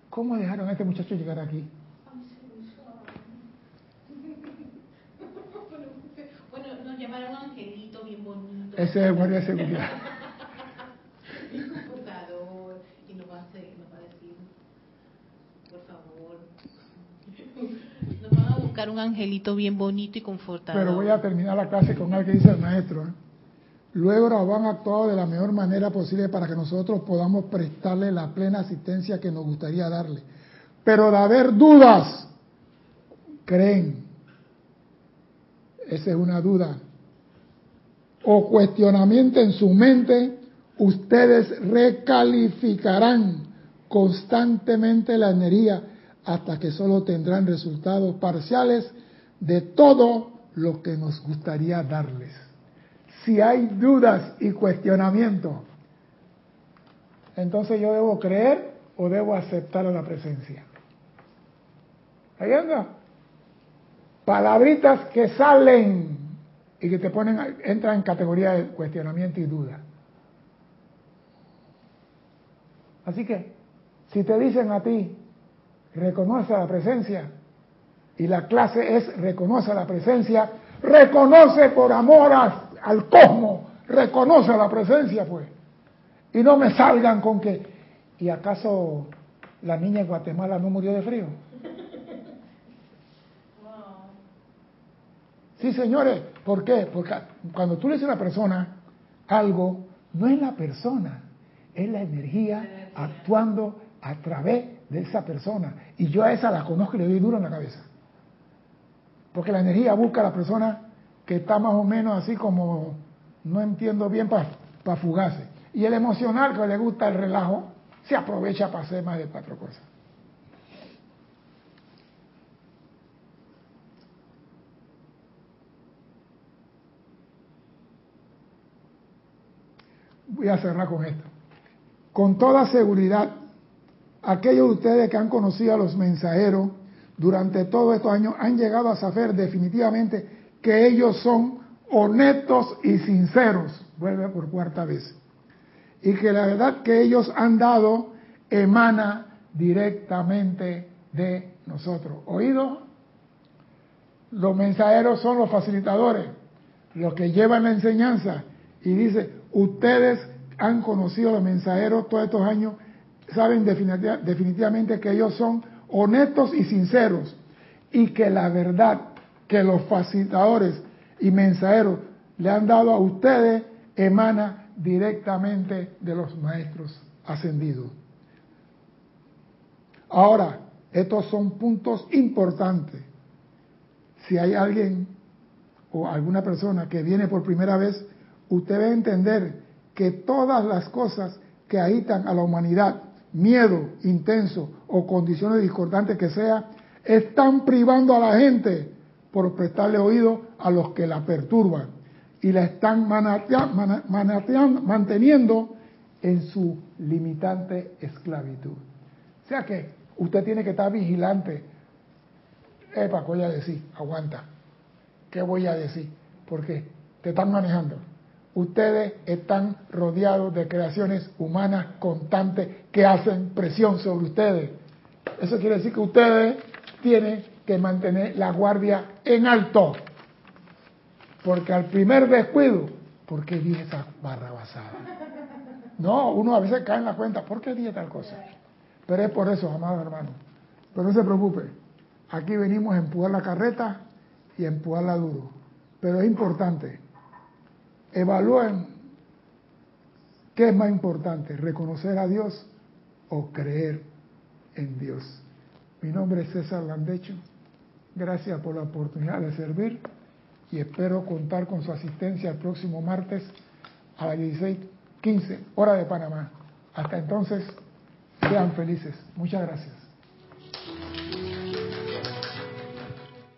¿Cómo dejaron a este muchacho llegar aquí? llamaron Angelito, bien bonito. Ese es el guardia de seguridad. y confortador, y nos va, a hacer, nos va a decir, por favor, un angelito bien bonito y confortador. Pero voy a terminar la clase con algo que dice el maestro. ¿eh? Luego nos han actuado de la mejor manera posible para que nosotros podamos prestarle la plena asistencia que nos gustaría darle. Pero de haber dudas, creen. Esa es una duda o cuestionamiento en su mente, ustedes recalificarán constantemente la energía hasta que solo tendrán resultados parciales de todo lo que nos gustaría darles. Si hay dudas y cuestionamientos, entonces yo debo creer o debo aceptar a la presencia. Ahí anda. Palabritas que salen y que te ponen, entran en categoría de cuestionamiento y duda. Así que, si te dicen a ti, reconoce la presencia, y la clase es reconoce la presencia, reconoce por amor al cosmos, reconoce la presencia, pues. Y no me salgan con que, ¿y acaso la niña en Guatemala no murió de frío? Sí, señores, ¿por qué? Porque cuando tú le dices a una persona algo, no es la persona, es la energía actuando a través de esa persona. Y yo a esa la conozco y le doy duro en la cabeza. Porque la energía busca a la persona que está más o menos así como, no entiendo bien, para fugarse. Y el emocional, que le gusta el relajo, se aprovecha para hacer más de cuatro cosas. Voy a cerrar con esto. Con toda seguridad, aquellos de ustedes que han conocido a los mensajeros durante todos estos años han llegado a saber definitivamente que ellos son honestos y sinceros. Vuelve por cuarta vez. Y que la verdad que ellos han dado emana directamente de nosotros. ¿Oído? Los mensajeros son los facilitadores, los que llevan la enseñanza. Y dice, ustedes han conocido a los mensajeros todos estos años, saben definitivamente que ellos son honestos y sinceros y que la verdad que los facilitadores y mensajeros le han dado a ustedes emana directamente de los maestros ascendidos. Ahora, estos son puntos importantes. Si hay alguien o alguna persona que viene por primera vez, usted debe entender que todas las cosas que agitan a la humanidad, miedo intenso o condiciones discordantes que sea, están privando a la gente por prestarle oído a los que la perturban y la están manteniendo en su limitante esclavitud. O sea que usted tiene que estar vigilante. Epa, ¿qué voy a decir? Aguanta. ¿Qué voy a decir? Porque te están manejando ustedes están rodeados de creaciones humanas constantes que hacen presión sobre ustedes. Eso quiere decir que ustedes tienen que mantener la guardia en alto. Porque al primer descuido, ¿por qué dije esa barra basada? No, uno a veces cae en la cuenta, ¿por qué dije tal cosa? Pero es por eso, amado hermano. Pero no se preocupe, aquí venimos a empujar la carreta y a empujarla duro. Pero es importante, Evalúen qué es más importante, reconocer a Dios o creer en Dios. Mi nombre es César Landecho. Gracias por la oportunidad de servir y espero contar con su asistencia el próximo martes a las 16:15 hora de Panamá. Hasta entonces, sean felices. Muchas gracias.